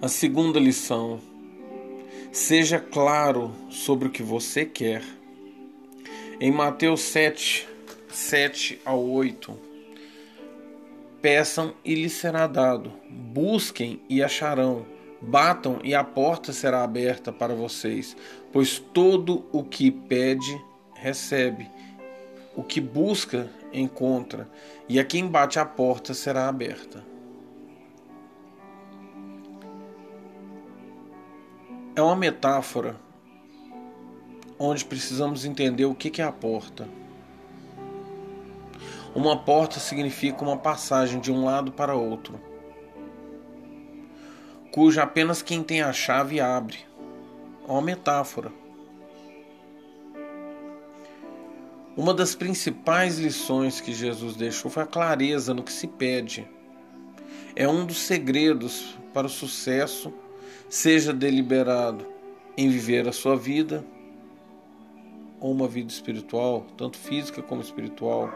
A segunda lição: seja claro sobre o que você quer em Mateus 7, 7 ao 8, peçam e lhes será dado, busquem e acharão, batam e a porta será aberta para vocês, pois todo o que pede, recebe, o que busca, encontra, e a quem bate a porta será aberta. É uma metáfora onde precisamos entender o que é a porta. Uma porta significa uma passagem de um lado para outro, cuja apenas quem tem a chave abre. É uma metáfora. Uma das principais lições que Jesus deixou foi a clareza no que se pede. É um dos segredos para o sucesso, seja deliberado em viver a sua vida ou uma vida espiritual, tanto física como espiritual.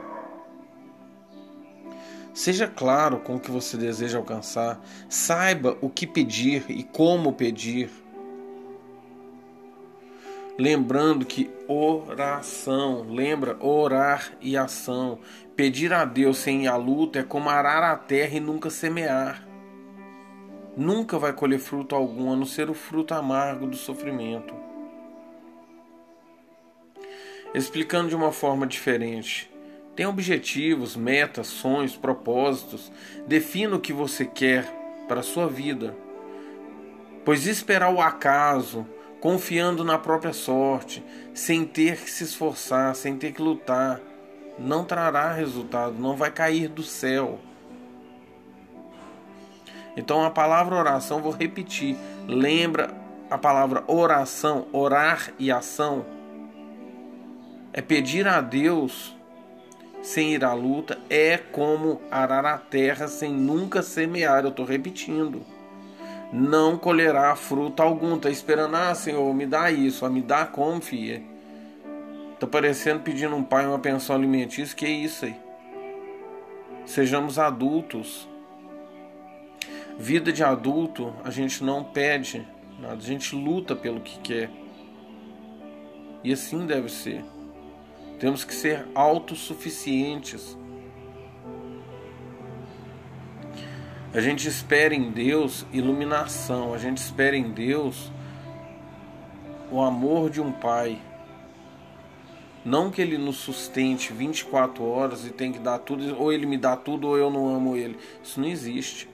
Seja claro com o que você deseja alcançar, saiba o que pedir e como pedir. Lembrando que oração, lembra, orar e ação. Pedir a Deus sem ir à luta é como arar a terra e nunca semear. Nunca vai colher fruto algum a não ser o fruto amargo do sofrimento explicando de uma forma diferente. Tenha objetivos, metas, sonhos, propósitos. Defina o que você quer para a sua vida. Pois esperar o acaso, confiando na própria sorte, sem ter que se esforçar, sem ter que lutar, não trará resultado, não vai cair do céu. Então a palavra oração, vou repetir. Lembra a palavra oração, orar e ação é pedir a Deus sem ir à luta, é como arar a terra sem nunca semear. Eu estou repetindo. Não colherá fruto algum. Está esperando, ah, Senhor, me dá isso. Me dá como, filha? Está parecendo pedindo um pai uma pensão alimentícia. Que é isso aí? Sejamos adultos. Vida de adulto, a gente não pede nada, a gente luta pelo que quer. E assim deve ser. Temos que ser autossuficientes. A gente espera em Deus iluminação, a gente espera em Deus o amor de um pai. Não que ele nos sustente 24 horas e tem que dar tudo, ou ele me dá tudo ou eu não amo ele. Isso não existe.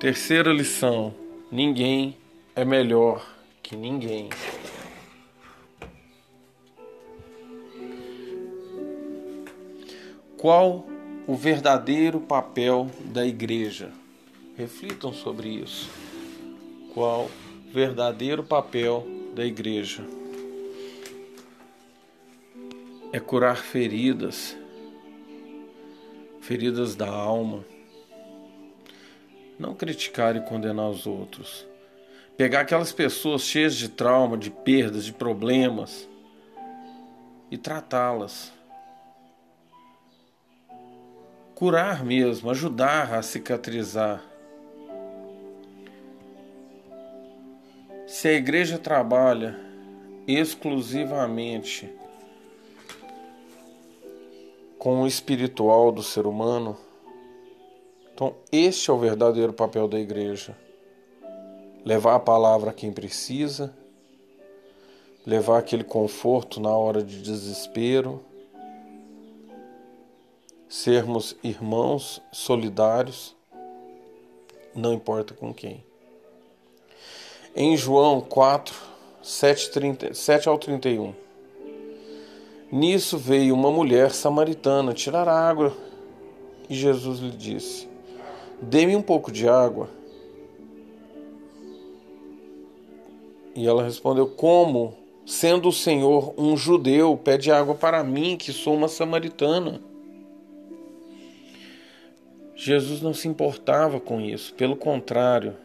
Terceira lição: Ninguém é melhor que ninguém. Qual o verdadeiro papel da igreja? Reflitam sobre isso. Qual o verdadeiro papel da igreja? É curar feridas, feridas da alma Não criticar e condenar os outros. Pegar aquelas pessoas cheias de trauma, de perdas, de problemas e tratá-las. Curar mesmo, ajudar a cicatrizar. Se a igreja trabalha exclusivamente com o espiritual do ser humano, então este é o verdadeiro papel da igreja. Levar a palavra a quem precisa, levar aquele conforto na hora de desespero, sermos irmãos solidários, não importa com quem. Em João 4, 7, 30, 7 ao 31. Nisso veio uma mulher samaritana tirar água e Jesus lhe disse: Dê-me um pouco de água. E ela respondeu: Como, sendo o Senhor um judeu, pede água para mim, que sou uma samaritana? Jesus não se importava com isso, pelo contrário,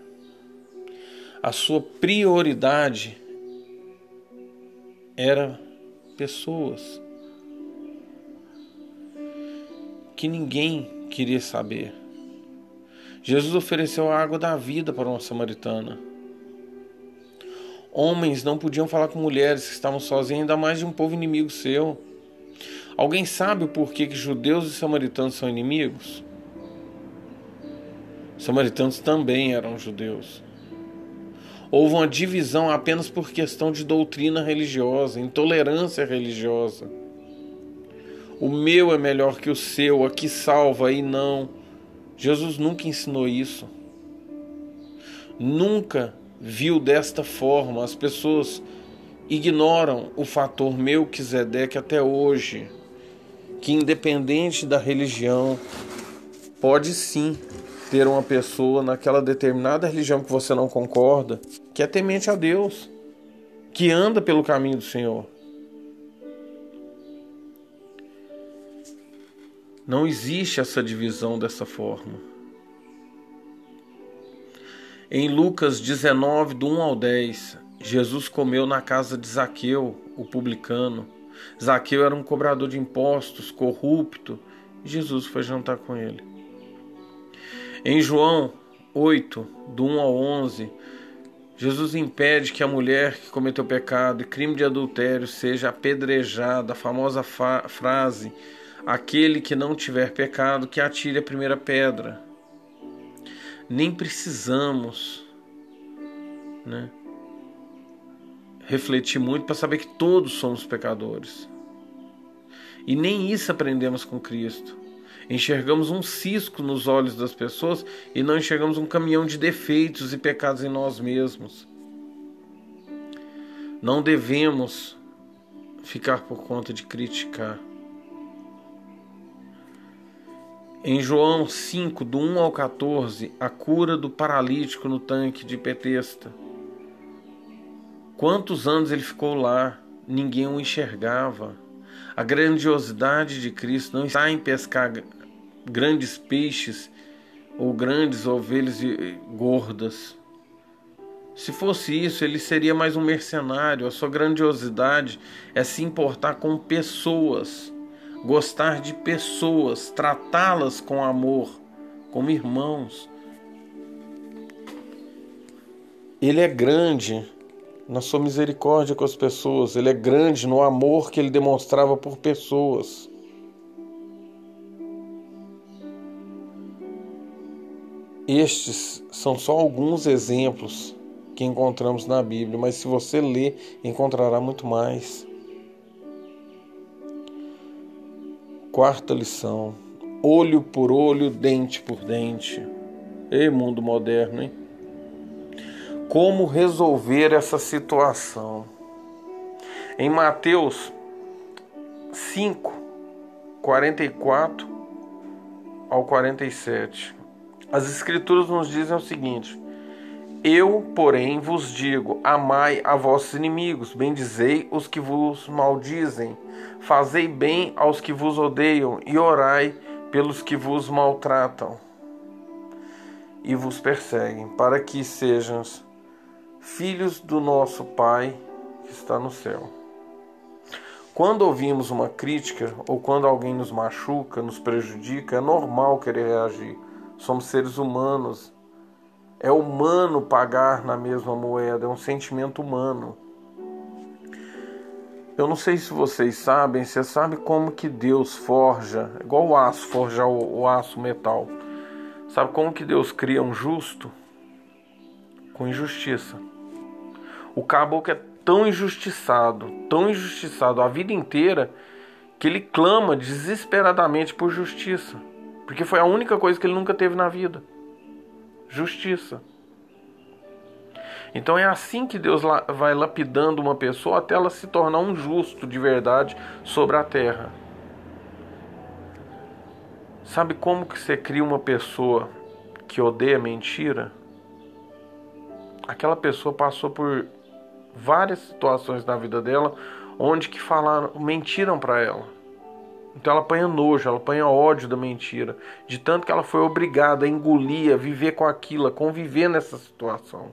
a sua prioridade era pessoas que ninguém queria saber. Jesus ofereceu a água da vida para uma samaritana. Homens não podiam falar com mulheres que estavam sozinhas, ainda mais de um povo inimigo seu. Alguém sabe o porquê que judeus e samaritanos são inimigos? Samaritanos também eram judeus. Houve uma divisão apenas por questão de doutrina religiosa, intolerância religiosa. O meu é melhor que o seu, aqui salva e não. Jesus nunca ensinou isso. Nunca viu desta forma. As pessoas ignoram o fator Melquisedeque até hoje, que independente da religião, pode sim ter uma pessoa naquela determinada religião que você não concorda, que é temente a Deus, que anda pelo caminho do Senhor. Não existe essa divisão dessa forma. Em Lucas 19, do 1 ao 10, Jesus comeu na casa de Zaqueu, o publicano. Zaqueu era um cobrador de impostos, corrupto, e Jesus foi jantar com ele. Em João 8, do 1 ao 11, Jesus impede que a mulher que cometeu pecado e crime de adultério seja apedrejada, a famosa frase: aquele que não tiver pecado, que atire a primeira pedra. Nem precisamos né, refletir muito para saber que todos somos pecadores. E nem isso aprendemos com Cristo. Enxergamos um cisco nos olhos das pessoas e não enxergamos um caminhão de defeitos e pecados em nós mesmos. Não devemos ficar por conta de criticar. Em João 5, do 1 ao 14, a cura do paralítico no tanque de Petesta. Quantos anos ele ficou lá? Ninguém o enxergava. A grandiosidade de Cristo não está em pescar grandes peixes ou grandes ovelhas gordas. Se fosse isso, ele seria mais um mercenário. A sua grandiosidade é se importar com pessoas, gostar de pessoas, tratá-las com amor, como irmãos. Ele é grande na sua misericórdia com as pessoas, ele é grande no amor que ele demonstrava por pessoas. Estes são só alguns exemplos que encontramos na Bíblia, mas se você ler, encontrará muito mais. Quarta lição: olho por olho, dente por dente. Ei, mundo moderno, hein? Como resolver essa situação? Em Mateus 5, 44 ao 47. As Escrituras nos dizem o seguinte: Eu, porém, vos digo: amai a vossos inimigos, bendizei os que vos maldizem, fazei bem aos que vos odeiam e orai pelos que vos maltratam. e vos perseguem, para que sejam filhos do nosso Pai que está no céu. Quando ouvimos uma crítica ou quando alguém nos machuca, nos prejudica, é normal querer reagir. Somos seres humanos. É humano pagar na mesma moeda, é um sentimento humano. Eu não sei se vocês sabem, você sabe como que Deus forja, igual o aço, forja o, o aço metal. Sabe como que Deus cria um justo? Com injustiça. O caboclo é tão injustiçado, tão injustiçado a vida inteira, que ele clama desesperadamente por justiça. Porque foi a única coisa que ele nunca teve na vida: justiça. Então é assim que Deus vai lapidando uma pessoa até ela se tornar um justo de verdade sobre a terra. Sabe como que você cria uma pessoa que odeia mentira? Aquela pessoa passou por várias situações na vida dela onde que falaram, mentiram para ela. Então ela apanha nojo, ela apanha ódio da mentira, de tanto que ela foi obrigada a engolir, a viver com aquilo, a conviver nessa situação.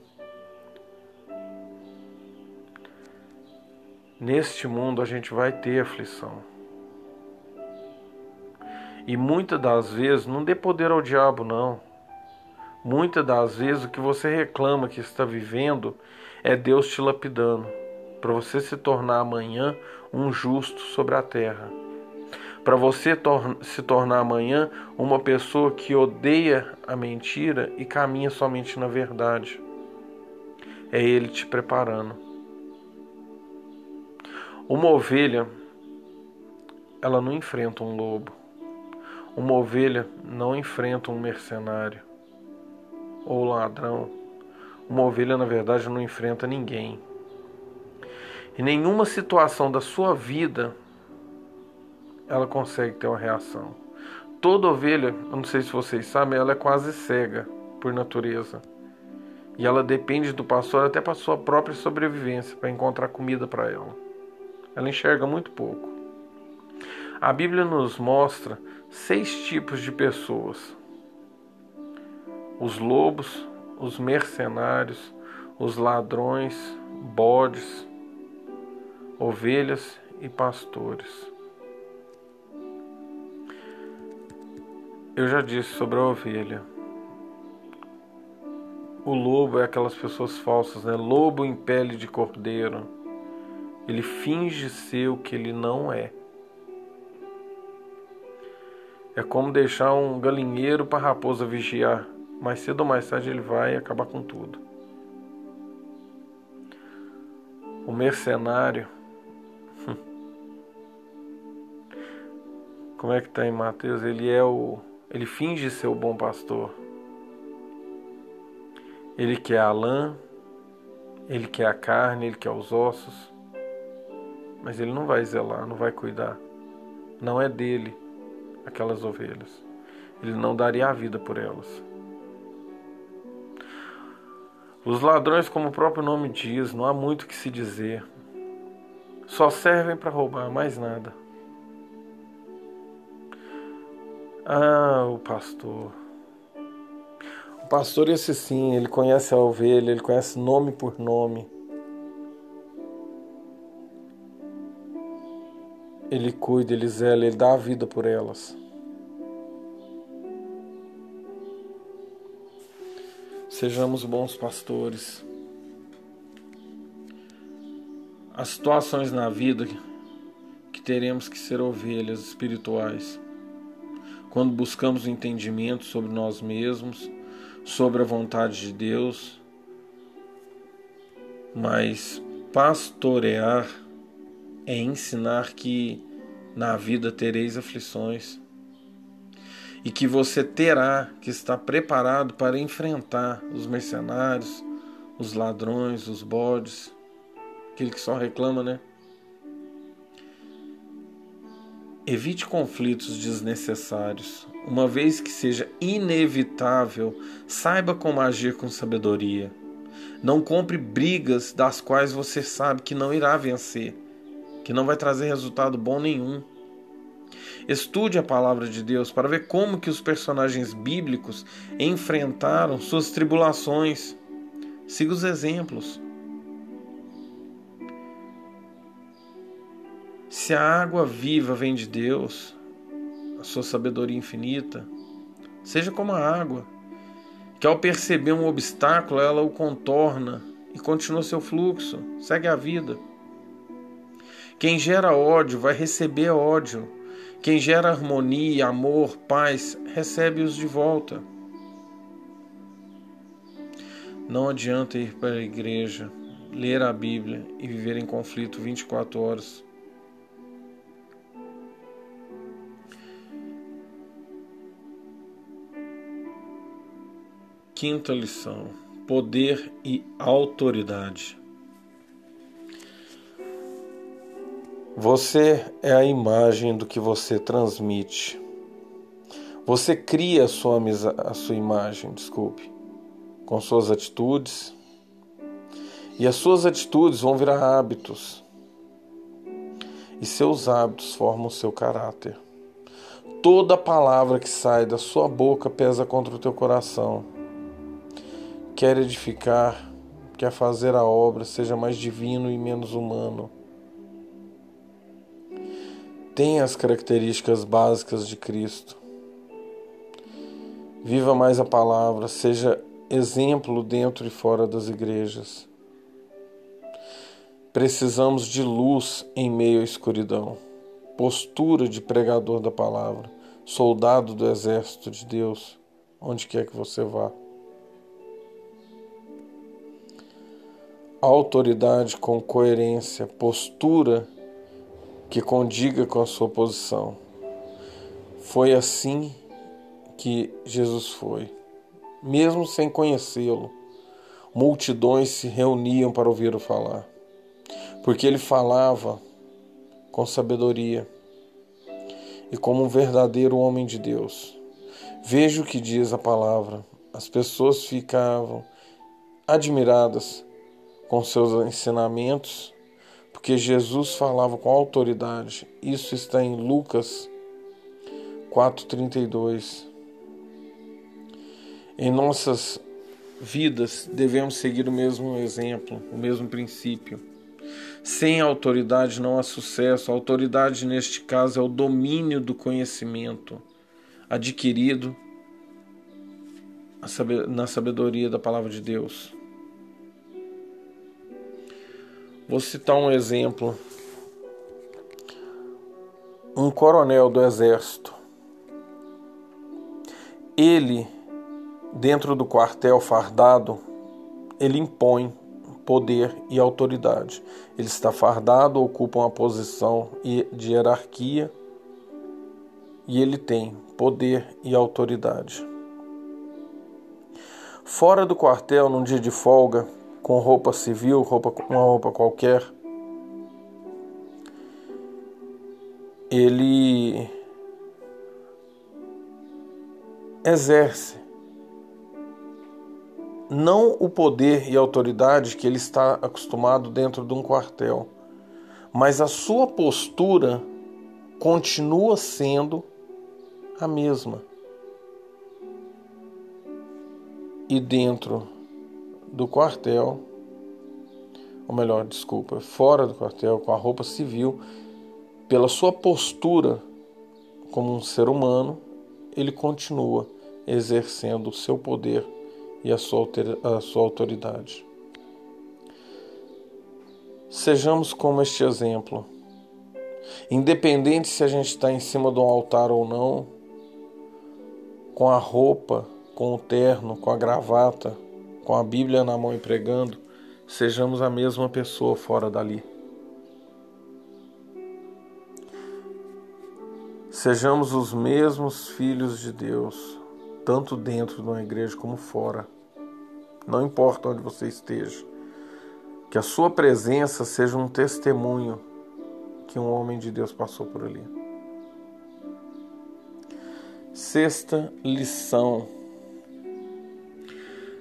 Neste mundo a gente vai ter aflição. E muitas das vezes, não dê poder ao diabo, não. Muitas das vezes o que você reclama que está vivendo é Deus te lapidando, para você se tornar amanhã um justo sobre a terra. Para você tor se tornar amanhã uma pessoa que odeia a mentira e caminha somente na verdade. É Ele te preparando. Uma ovelha, ela não enfrenta um lobo uma ovelha não enfrenta um mercenário ou ladrão. Uma ovelha, na verdade, não enfrenta ninguém. Em nenhuma situação da sua vida ela consegue ter uma reação. Toda ovelha, eu não sei se vocês sabem, ela é quase cega por natureza. E ela depende do pastor até para sua própria sobrevivência, para encontrar comida para ela. Ela enxerga muito pouco. A Bíblia nos mostra seis tipos de pessoas: os lobos, os mercenários, os ladrões, bodes, ovelhas e pastores. Eu já disse sobre a ovelha. O lobo é aquelas pessoas falsas, né? Lobo em pele de cordeiro. Ele finge ser o que ele não é. É como deixar um galinheiro para a raposa vigiar. Mais cedo ou mais tarde ele vai acabar com tudo. O mercenário. <laughs> Como é que está em Mateus? Ele é o. Ele finge ser o bom pastor. Ele quer a lã, ele quer a carne, ele quer os ossos. Mas ele não vai zelar, não vai cuidar. Não é dele aquelas ovelhas. Ele não daria a vida por elas. Os ladrões, como o próprio nome diz, não há muito que se dizer. Só servem para roubar, mais nada. Ah, o pastor. O pastor, esse sim, ele conhece a ovelha, ele conhece nome por nome. Ele cuida, ele zela, ele dá a vida por elas. Sejamos bons pastores. As situações na vida que teremos que ser ovelhas espirituais. Quando buscamos o entendimento sobre nós mesmos, sobre a vontade de Deus, mas pastorear é ensinar que na vida tereis aflições e que você terá que estar preparado para enfrentar os mercenários, os ladrões, os bodes, aquele que só reclama, né? Evite conflitos desnecessários. Uma vez que seja inevitável, saiba como agir com sabedoria. Não compre brigas das quais você sabe que não irá vencer que não vai trazer resultado bom nenhum. Estude a palavra de Deus para ver como que os personagens bíblicos enfrentaram suas tribulações. Siga os exemplos. Se a água viva vem de Deus, a sua sabedoria infinita, seja como a água, que ao perceber um obstáculo ela o contorna e continua seu fluxo, segue a vida. Quem gera ódio vai receber ódio. Quem gera harmonia, amor, paz, recebe-os de volta. Não adianta ir para a igreja, ler a Bíblia e viver em conflito 24 horas. Quinta lição: poder e autoridade. Você é a imagem do que você transmite. Você cria a sua, a sua imagem, desculpe, com suas atitudes. E as suas atitudes vão virar hábitos. E seus hábitos formam o seu caráter. Toda palavra que sai da sua boca pesa contra o teu coração. Quer edificar, quer fazer a obra seja mais divino e menos humano tem as características básicas de Cristo. Viva mais a palavra, seja exemplo dentro e fora das igrejas. Precisamos de luz em meio à escuridão, postura de pregador da palavra, soldado do exército de Deus, onde quer que você vá. Autoridade com coerência, postura que condiga com a sua posição. Foi assim que Jesus foi. Mesmo sem conhecê-lo, multidões se reuniam para ouvir-o falar, porque ele falava com sabedoria e como um verdadeiro homem de Deus. Veja o que diz a palavra. As pessoas ficavam admiradas com seus ensinamentos porque Jesus falava com autoridade. Isso está em Lucas 4:32. Em nossas vidas devemos seguir o mesmo exemplo, o mesmo princípio. Sem autoridade não há sucesso. A autoridade neste caso é o domínio do conhecimento adquirido na sabedoria da palavra de Deus. Vou citar um exemplo. Um coronel do exército. Ele, dentro do quartel fardado, ele impõe poder e autoridade. Ele está fardado, ocupa uma posição de hierarquia e ele tem poder e autoridade. Fora do quartel, num dia de folga, com roupa civil, roupa, uma roupa qualquer. Ele exerce não o poder e autoridade que ele está acostumado dentro de um quartel, mas a sua postura continua sendo a mesma. E dentro do quartel, ou melhor, desculpa, fora do quartel, com a roupa civil, pela sua postura como um ser humano, ele continua exercendo o seu poder e a sua, a sua autoridade. Sejamos como este exemplo. Independente se a gente está em cima de um altar ou não, com a roupa, com o terno, com a gravata, com a Bíblia na mão e pregando, sejamos a mesma pessoa fora dali. Sejamos os mesmos filhos de Deus, tanto dentro de uma igreja como fora. Não importa onde você esteja, que a sua presença seja um testemunho que um homem de Deus passou por ali. Sexta lição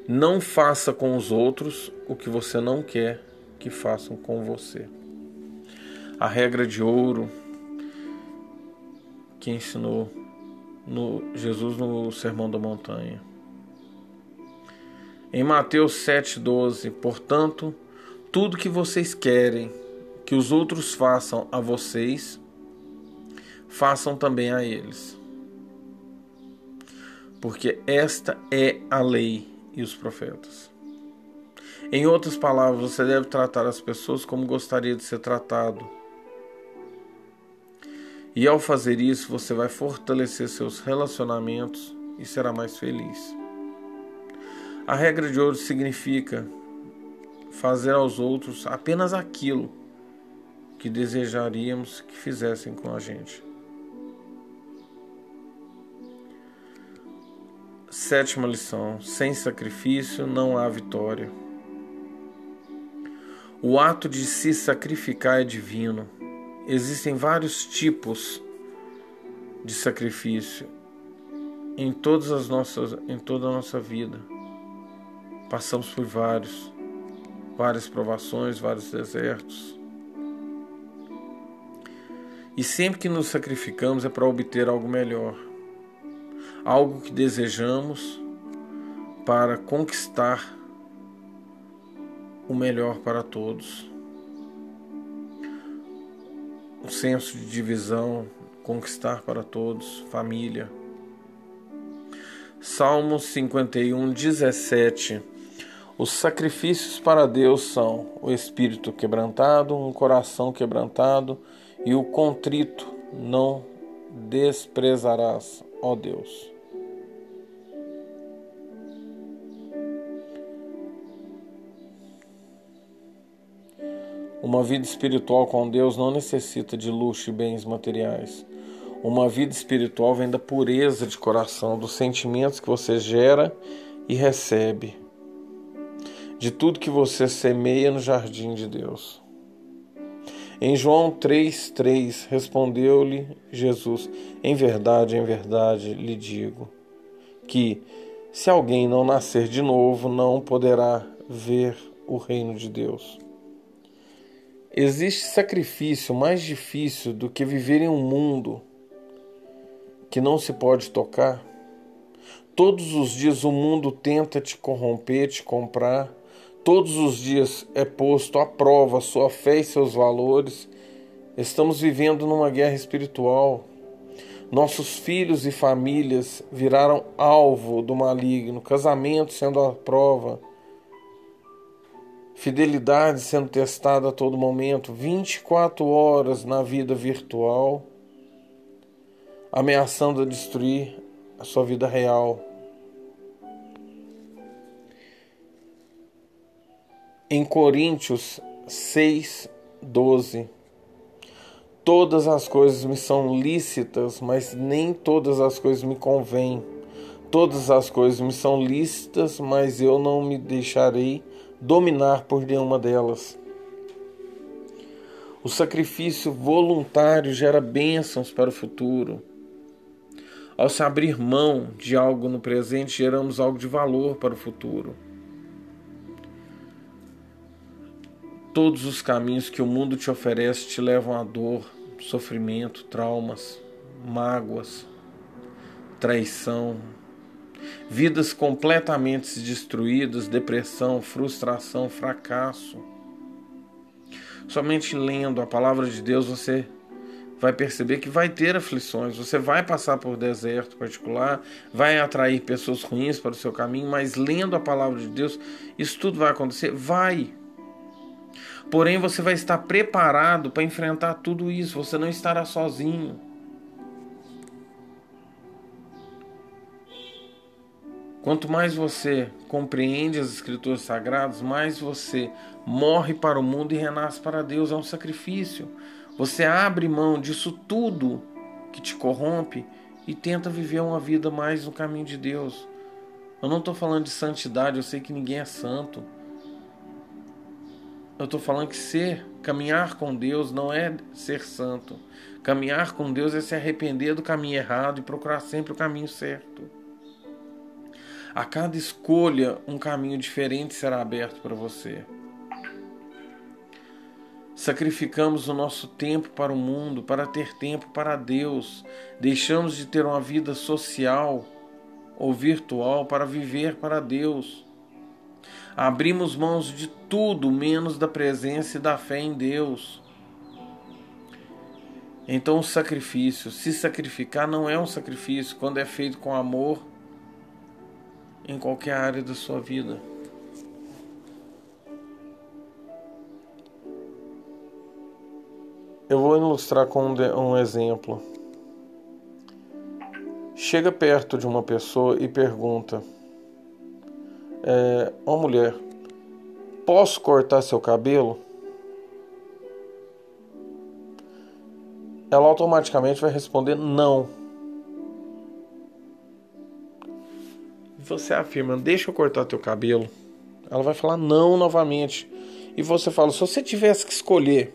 não faça com os outros o que você não quer que façam com você. A regra de ouro que ensinou no Jesus no Sermão da Montanha. Em Mateus 7,12, portanto, tudo que vocês querem que os outros façam a vocês, façam também a eles. Porque esta é a lei e os profetas. Em outras palavras, você deve tratar as pessoas como gostaria de ser tratado. E ao fazer isso, você vai fortalecer seus relacionamentos e será mais feliz. A regra de ouro significa fazer aos outros apenas aquilo que desejaríamos que fizessem com a gente. Sétima lição: sem sacrifício não há vitória. O ato de se sacrificar é divino. Existem vários tipos de sacrifício em todas as nossas em toda a nossa vida. Passamos por vários, várias provações, vários desertos. E sempre que nos sacrificamos é para obter algo melhor, algo que desejamos para conquistar o melhor para todos. O senso de divisão, conquistar para todos, família. Salmos 51, 17 os sacrifícios para Deus são o espírito quebrantado, um coração quebrantado e o contrito não desprezarás, ó Deus. Uma vida espiritual com Deus não necessita de luxo e bens materiais. Uma vida espiritual vem da pureza de coração, dos sentimentos que você gera e recebe de tudo que você semeia no jardim de Deus. Em João 3,3 respondeu-lhe Jesus: Em verdade, em verdade lhe digo que, se alguém não nascer de novo, não poderá ver o reino de Deus. Existe sacrifício mais difícil do que viver em um mundo que não se pode tocar? Todos os dias o mundo tenta te corromper, te comprar Todos os dias é posto à prova sua fé e seus valores. Estamos vivendo numa guerra espiritual. Nossos filhos e famílias viraram alvo do maligno, casamento sendo a prova, fidelidade sendo testada a todo momento, 24 horas na vida virtual, ameaçando destruir a sua vida real. Em Coríntios 6, 12. Todas as coisas me são lícitas, mas nem todas as coisas me convêm. Todas as coisas me são lícitas, mas eu não me deixarei dominar por nenhuma delas. O sacrifício voluntário gera bênçãos para o futuro. Ao se abrir mão de algo no presente, geramos algo de valor para o futuro. Todos os caminhos que o mundo te oferece te levam à dor, sofrimento, traumas, mágoas, traição, vidas completamente destruídas, depressão, frustração, fracasso. Somente lendo a palavra de Deus você vai perceber que vai ter aflições, você vai passar por deserto particular, vai atrair pessoas ruins para o seu caminho, mas lendo a palavra de Deus, isso tudo vai acontecer? Vai. Porém, você vai estar preparado para enfrentar tudo isso, você não estará sozinho. Quanto mais você compreende as Escrituras Sagradas, mais você morre para o mundo e renasce para Deus. É um sacrifício. Você abre mão disso tudo que te corrompe e tenta viver uma vida mais no caminho de Deus. Eu não estou falando de santidade, eu sei que ninguém é santo. Eu estou falando que ser, caminhar com Deus não é ser santo. Caminhar com Deus é se arrepender do caminho errado e procurar sempre o caminho certo. A cada escolha, um caminho diferente será aberto para você. Sacrificamos o nosso tempo para o mundo, para ter tempo para Deus. Deixamos de ter uma vida social ou virtual para viver para Deus. Abrimos mãos de tudo menos da presença e da fé em Deus. Então, o sacrifício, se sacrificar, não é um sacrifício quando é feito com amor em qualquer área da sua vida. Eu vou ilustrar com um, exemplo. Chega perto de uma pessoa e pergunta: é, Ó mulher, posso cortar seu cabelo? Ela automaticamente vai responder não. Você afirma, deixa eu cortar teu cabelo. Ela vai falar não novamente. E você fala, se você tivesse que escolher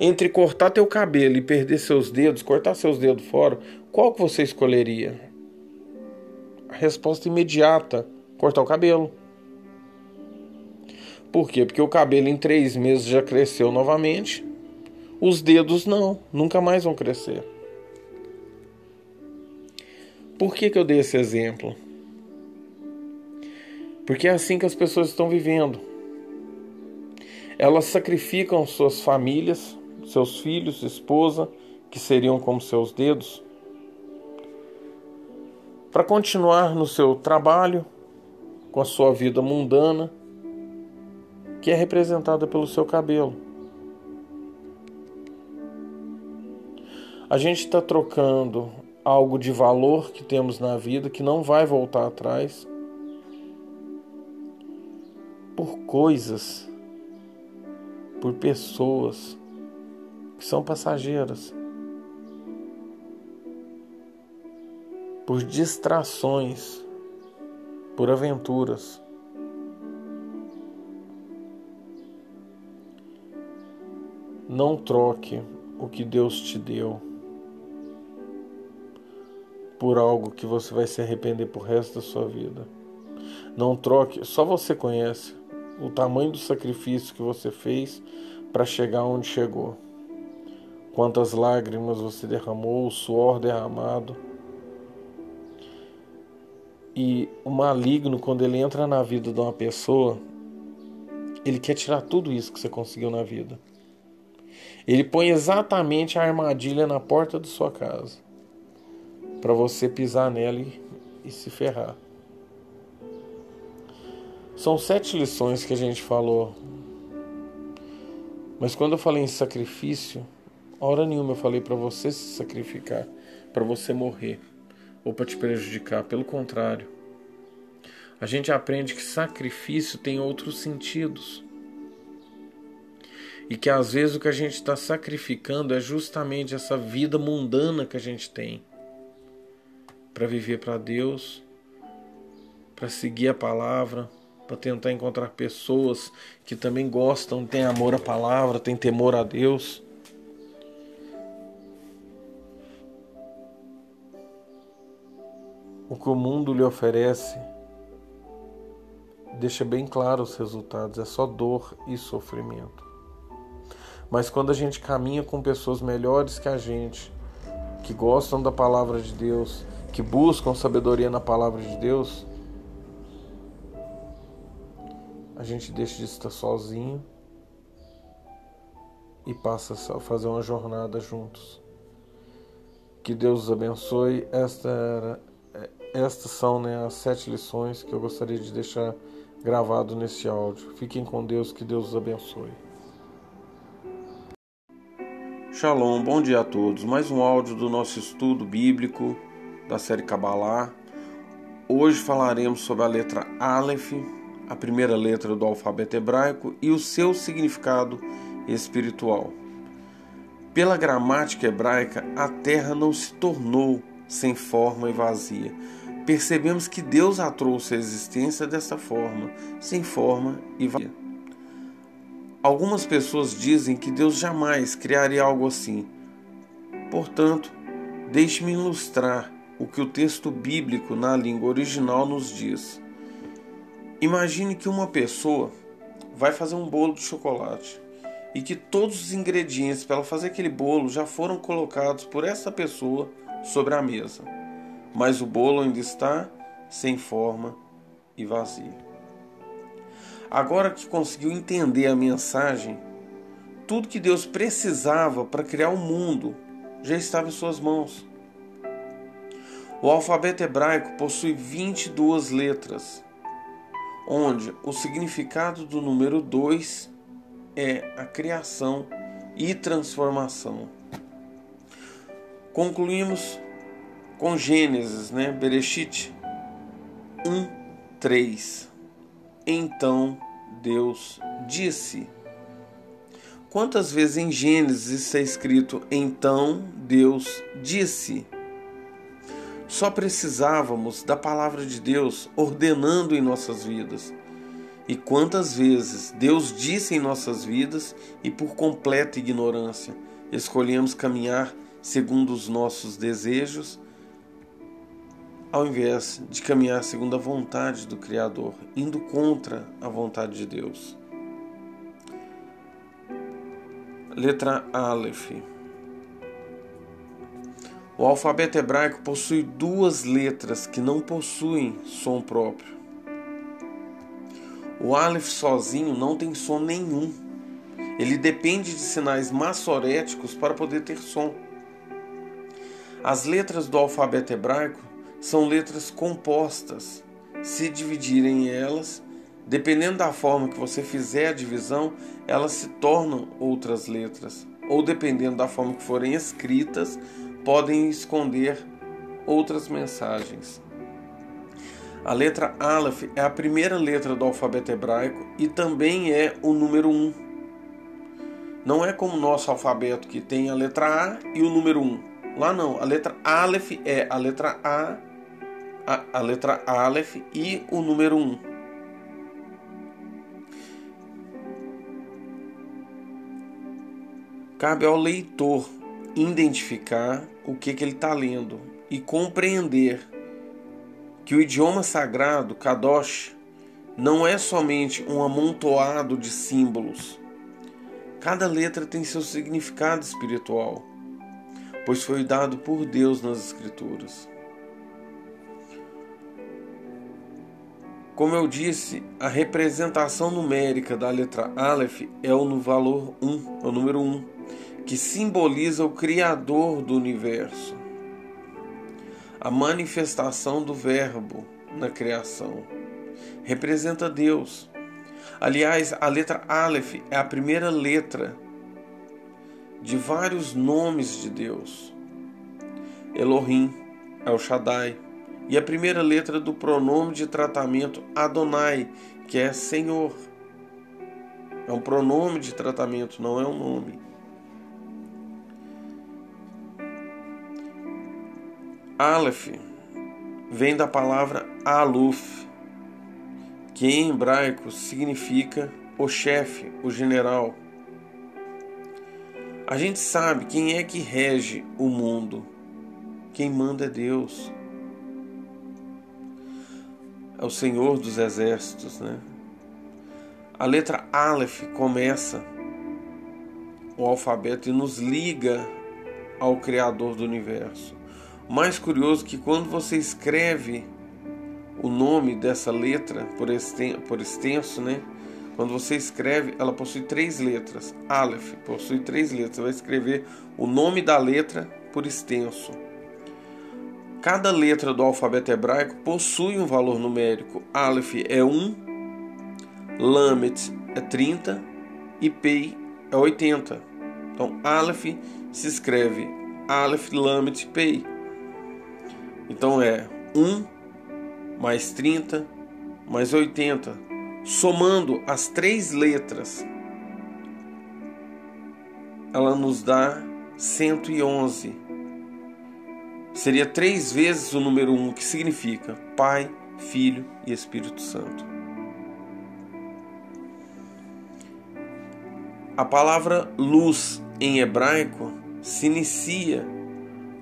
entre cortar teu cabelo e perder seus dedos, cortar seus dedos fora, qual que você escolheria? A resposta imediata: cortar o cabelo. Por quê? Porque o cabelo em três meses já cresceu novamente. Os dedos não, nunca mais vão crescer. Por que, que eu dei esse exemplo? Porque é assim que as pessoas estão vivendo. Elas sacrificam suas famílias, seus filhos, esposa, que seriam como seus dedos, para continuar no seu trabalho, com a sua vida mundana, que é representada pelo seu cabelo. A gente está trocando algo de valor que temos na vida que não vai voltar atrás por coisas, por pessoas que são passageiras, por distrações, por aventuras. Não troque o que Deus te deu por algo que você vai se arrepender por resto da sua vida. Não troque, só você conhece o tamanho do sacrifício que você fez para chegar onde chegou quantas lágrimas você derramou, o suor derramado. E o maligno, quando ele entra na vida de uma pessoa, ele quer tirar tudo isso que você conseguiu na vida. Ele põe exatamente a armadilha na porta de sua casa para você pisar nela e, e se ferrar. São sete lições que a gente falou. Mas quando eu falei em sacrifício, Hora nenhuma eu falei para você se sacrificar, para você morrer ou para te prejudicar. Pelo contrário, a gente aprende que sacrifício tem outros sentidos. E que às vezes o que a gente está sacrificando é justamente essa vida mundana que a gente tem para viver para Deus, para seguir a palavra, para tentar encontrar pessoas que também gostam, têm amor à palavra, têm temor a Deus. O que o mundo lhe oferece deixa bem claro os resultados, é só dor e sofrimento. Mas quando a gente caminha com pessoas melhores que a gente, que gostam da palavra de Deus, que buscam sabedoria na palavra de Deus, a gente deixa de estar sozinho e passa a fazer uma jornada juntos. Que Deus os abençoe. Esta era estas são né, as sete lições que eu gostaria de deixar gravado nesse áudio. Fiquem com Deus, que Deus os abençoe. Shalom, bom dia a todos. Mais um áudio do nosso estudo bíblico da série Kabbalah. Hoje falaremos sobre a letra Aleph, a primeira letra do alfabeto hebraico, e o seu significado espiritual. Pela gramática hebraica, a terra não se tornou sem forma e vazia, percebemos que Deus a trouxe à existência dessa forma, sem forma e vazia. Algumas pessoas dizem que Deus jamais criaria algo assim. Portanto, deixe-me ilustrar o que o texto bíblico na língua original nos diz. Imagine que uma pessoa vai fazer um bolo de chocolate e que todos os ingredientes para ela fazer aquele bolo já foram colocados por essa pessoa sobre a mesa. Mas o bolo ainda está sem forma e vazio. Agora que conseguiu entender a mensagem, tudo que Deus precisava para criar o mundo já estava em suas mãos. O alfabeto hebraico possui 22 letras, onde o significado do número 2 é a criação e transformação. Concluímos com Gênesis, né? Bereshit 1, 3. Então Deus disse. Quantas vezes em Gênesis está escrito então Deus disse? Só precisávamos da palavra de Deus ordenando em nossas vidas. E quantas vezes Deus disse em nossas vidas e por completa ignorância escolhemos caminhar segundo os nossos desejos, ao invés de caminhar segundo a vontade do Criador, indo contra a vontade de Deus. Letra Aleph. O alfabeto hebraico possui duas letras que não possuem som próprio. O Aleph sozinho não tem som nenhum. Ele depende de sinais massoréticos para poder ter som. As letras do alfabeto hebraico são letras compostas. Se dividirem elas, dependendo da forma que você fizer a divisão, elas se tornam outras letras. Ou dependendo da forma que forem escritas, podem esconder outras mensagens. A letra Aleph é a primeira letra do alfabeto hebraico e também é o número 1. Não é como o nosso alfabeto que tem a letra A e o número 1. Lá não, a letra Aleph é a letra A, a, a letra Aleph e o número 1. Cabe ao leitor identificar o que, que ele está lendo e compreender que o idioma sagrado, Kadosh, não é somente um amontoado de símbolos. Cada letra tem seu significado espiritual, pois foi dado por Deus nas Escrituras. Como eu disse, a representação numérica da letra Aleph é o no valor 1, é o número 1 que simboliza o Criador do universo, a manifestação do Verbo na criação. Representa Deus. Aliás, a letra Aleph é a primeira letra de vários nomes de Deus. Elohim, El Shaddai, e a primeira letra do pronome de tratamento Adonai, que é Senhor. É um pronome de tratamento, não é um nome. Aleph vem da palavra Aluf, que em hebraico significa o chefe, o general. A gente sabe quem é que rege o mundo. Quem manda é Deus. É o Senhor dos exércitos, né? A letra Aleph começa o alfabeto e nos liga ao Criador do universo. Mais curioso que quando você escreve o nome dessa letra por extenso, por extenso, né? Quando você escreve, ela possui três letras. Aleph possui três letras. Você vai escrever o nome da letra por extenso. Cada letra do alfabeto hebraico possui um valor numérico. Aleph é 1, Lamet é 30 e Pei é 80. Então, Aleph se escreve Aleph, Lamet, Pei. Então é 1 mais 30 mais 80. Somando as três letras, ela nos dá 111. Seria três vezes o número 1, que significa Pai, Filho e Espírito Santo. A palavra luz em hebraico se inicia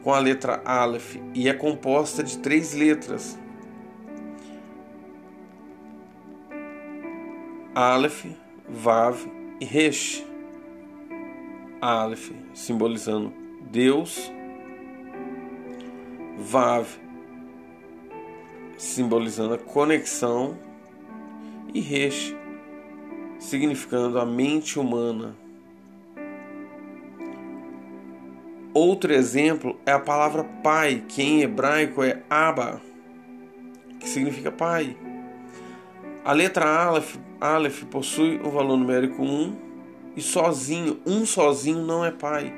com a letra Aleph e é composta de três letras. Aleph, Vav e Resh. Aleph, simbolizando Deus, Vav, simbolizando a conexão, e Resh, significando a mente humana. Outro exemplo é a palavra pai, que em hebraico é Abba, que significa pai. A letra Aleph, Aleph possui o valor numérico 1 e sozinho, um sozinho não é pai.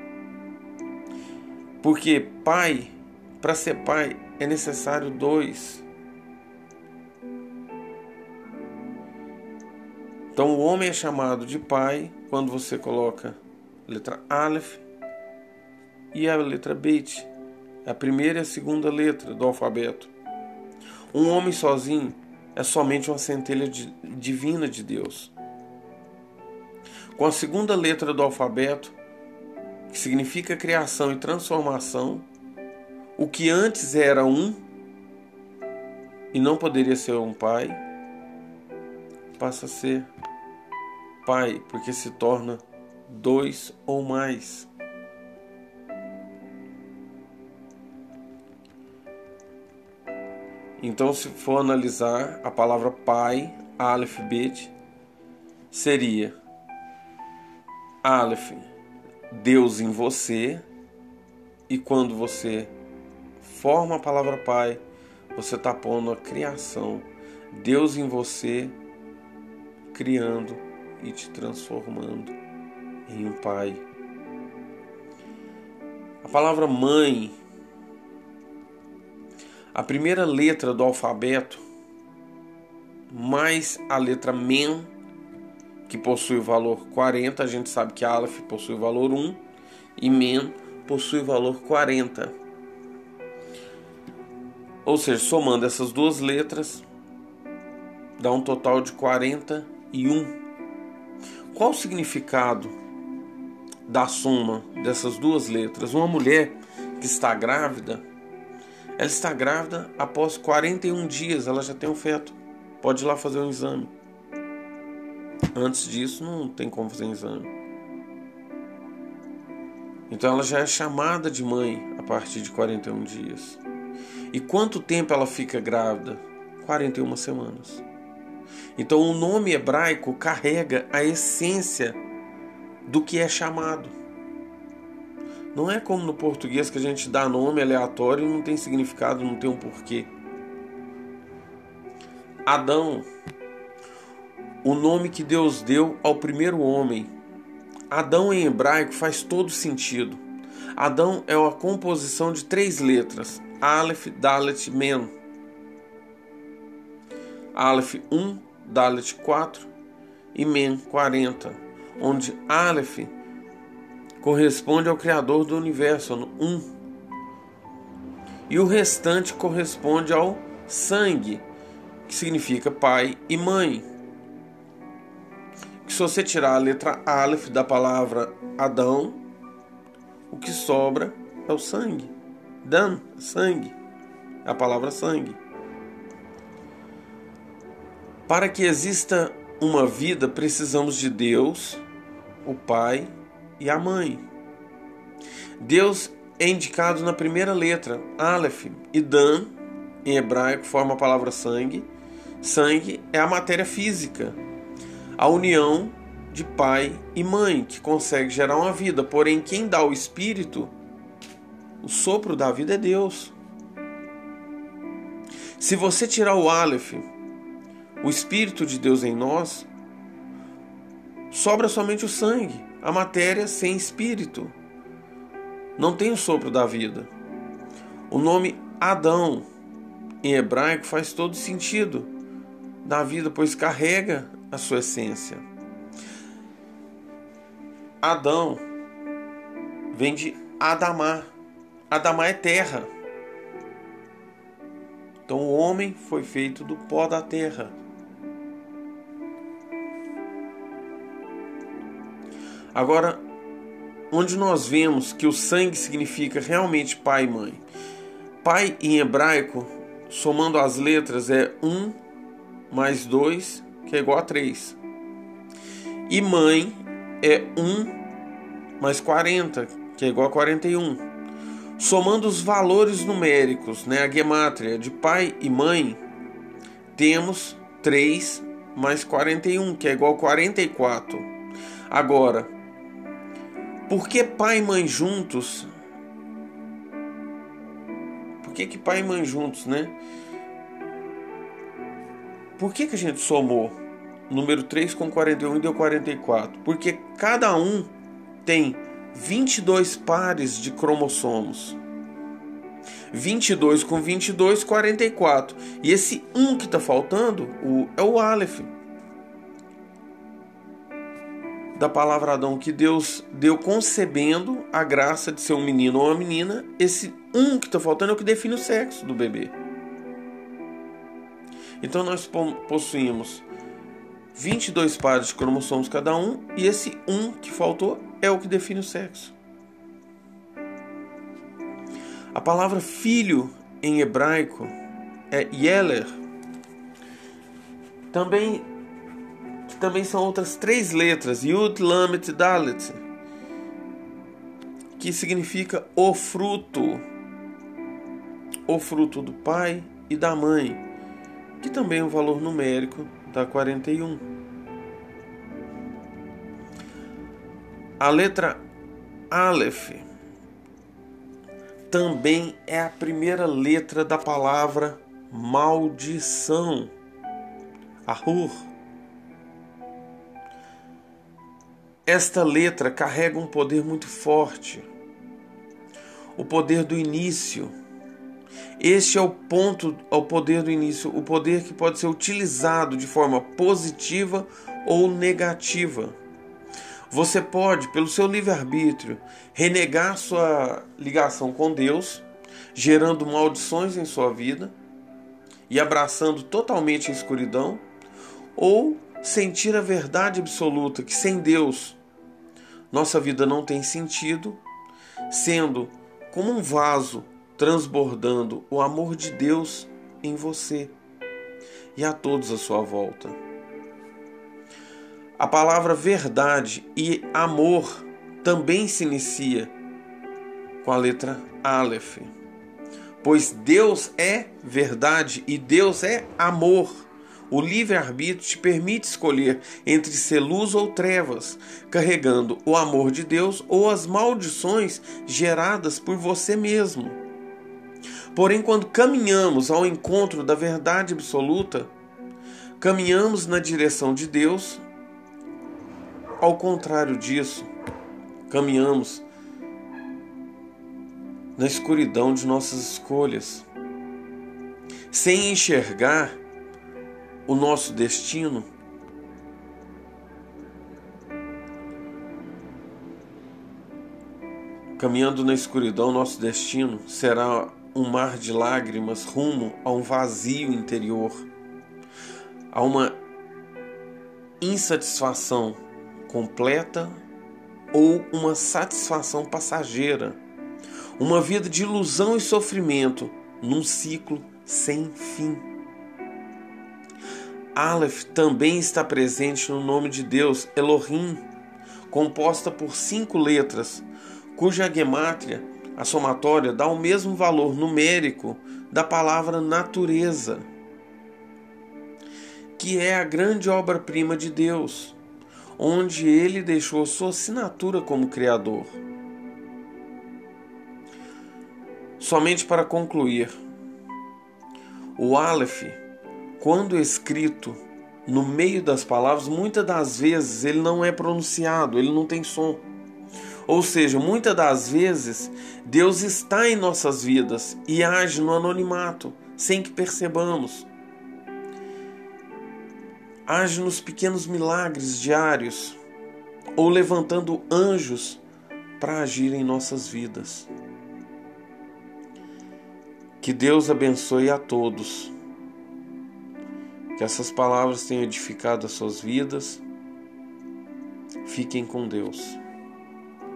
Porque pai, para ser pai, é necessário dois. Então o homem é chamado de pai quando você coloca letra Aleph e a letra Bet, a primeira e a segunda letra do alfabeto. Um homem sozinho é somente uma centelha divina de Deus. Com a segunda letra do alfabeto, que significa criação e transformação, o que antes era um e não poderia ser um pai, passa a ser pai, porque se torna dois ou mais. Então, se for analisar a palavra pai, Aleph, Bet, seria Aleph, Deus em você, e quando você forma a palavra pai, você está pondo a criação, Deus em você, criando e te transformando em um pai. A palavra mãe a primeira letra do alfabeto mais a letra Men, que possui o valor 40, a gente sabe que Aleph possui o valor 1 e Men possui o valor 40. Ou seja, somando essas duas letras, dá um total de 41. Qual o significado da soma dessas duas letras? Uma mulher que está grávida ela está grávida após 41 dias, ela já tem um feto. Pode ir lá fazer um exame. Antes disso, não tem como fazer um exame. Então ela já é chamada de mãe a partir de 41 dias. E quanto tempo ela fica grávida? 41 semanas. Então o nome hebraico carrega a essência do que é chamado. Não é como no português que a gente dá nome aleatório e não tem significado, não tem um porquê. Adão, o nome que Deus deu ao primeiro homem. Adão em hebraico faz todo sentido. Adão é uma composição de três letras: Aleph, Dalet, Men. Aleph 1, Dalet 4 e Men 40, onde Aleph corresponde ao Criador do universo, um. E o restante corresponde ao sangue, que significa pai e mãe. Que se você tirar a letra Aleph da palavra Adão, o que sobra é o sangue. Dan, sangue. É a palavra sangue. Para que exista uma vida, precisamos de Deus, o Pai e a mãe. Deus é indicado na primeira letra, Aleph, e Dan, em hebraico, forma a palavra sangue. Sangue é a matéria física, a união de pai e mãe que consegue gerar uma vida, porém, quem dá o espírito, o sopro da vida é Deus. Se você tirar o Aleph, o espírito de Deus em nós, sobra somente o sangue a matéria sem espírito. Não tem o sopro da vida. O nome Adão em hebraico faz todo sentido da vida, pois carrega a sua essência. Adão vem de Adamá. Adamá é terra. Então o homem foi feito do pó da terra. Agora, onde nós vemos que o sangue significa realmente pai e mãe. Pai em hebraico, somando as letras, é 1 mais 2, que é igual a 3. E mãe é 1 mais 40, que é igual a 41. Somando os valores numéricos, né, a gemátria de pai e mãe, temos 3 mais 41, que é igual a 44. Agora, por que pai e mãe juntos? Por que, que pai e mãe juntos, né? Por que, que a gente somou número 3 com 41 e deu 44? Porque cada um tem 22 pares de cromossomos. 22 com 22, 44. E esse 1 que está faltando o, é o Aleph. Da palavra Adão, que Deus deu concebendo a graça de ser um menino ou uma menina. Esse 1 que está faltando é o que define o sexo do bebê. Então nós possuímos 22 pares de cromossomos cada um, e esse 1 que faltou é o que define o sexo. A palavra filho em hebraico é Yeler. Também, também são outras três letras, Yud, Lamet, Dalet, que significa o fruto, o fruto do pai e da mãe que também é um valor numérico da 41. A letra Aleph também é a primeira letra da palavra maldição. Ahur. Esta letra carrega um poder muito forte. O poder do início este é o ponto, ao poder do início, o poder que pode ser utilizado de forma positiva ou negativa. Você pode, pelo seu livre-arbítrio, renegar sua ligação com Deus, gerando maldições em sua vida e abraçando totalmente a escuridão, ou sentir a verdade absoluta que sem Deus nossa vida não tem sentido, sendo como um vaso transbordando o amor de Deus em você e a todos à sua volta. A palavra verdade e amor também se inicia com a letra Aleph, pois Deus é verdade e Deus é amor. O livre-arbítrio te permite escolher entre ser luz ou trevas, carregando o amor de Deus ou as maldições geradas por você mesmo. Porém, quando caminhamos ao encontro da verdade absoluta, caminhamos na direção de Deus. Ao contrário disso, caminhamos na escuridão de nossas escolhas, sem enxergar o nosso destino. Caminhando na escuridão, nosso destino será um mar de lágrimas rumo a um vazio interior, a uma insatisfação completa ou uma satisfação passageira, uma vida de ilusão e sofrimento num ciclo sem fim. Aleph também está presente no nome de Deus, Elohim, composta por cinco letras, cuja gemátria a somatória dá o mesmo valor numérico da palavra natureza, que é a grande obra-prima de Deus, onde ele deixou sua assinatura como Criador. Somente para concluir, o Aleph, quando escrito no meio das palavras, muitas das vezes ele não é pronunciado, ele não tem som. Ou seja, muitas das vezes Deus está em nossas vidas e age no anonimato, sem que percebamos. Age nos pequenos milagres diários ou levantando anjos para agir em nossas vidas. Que Deus abençoe a todos. Que essas palavras tenham edificado as suas vidas. Fiquem com Deus.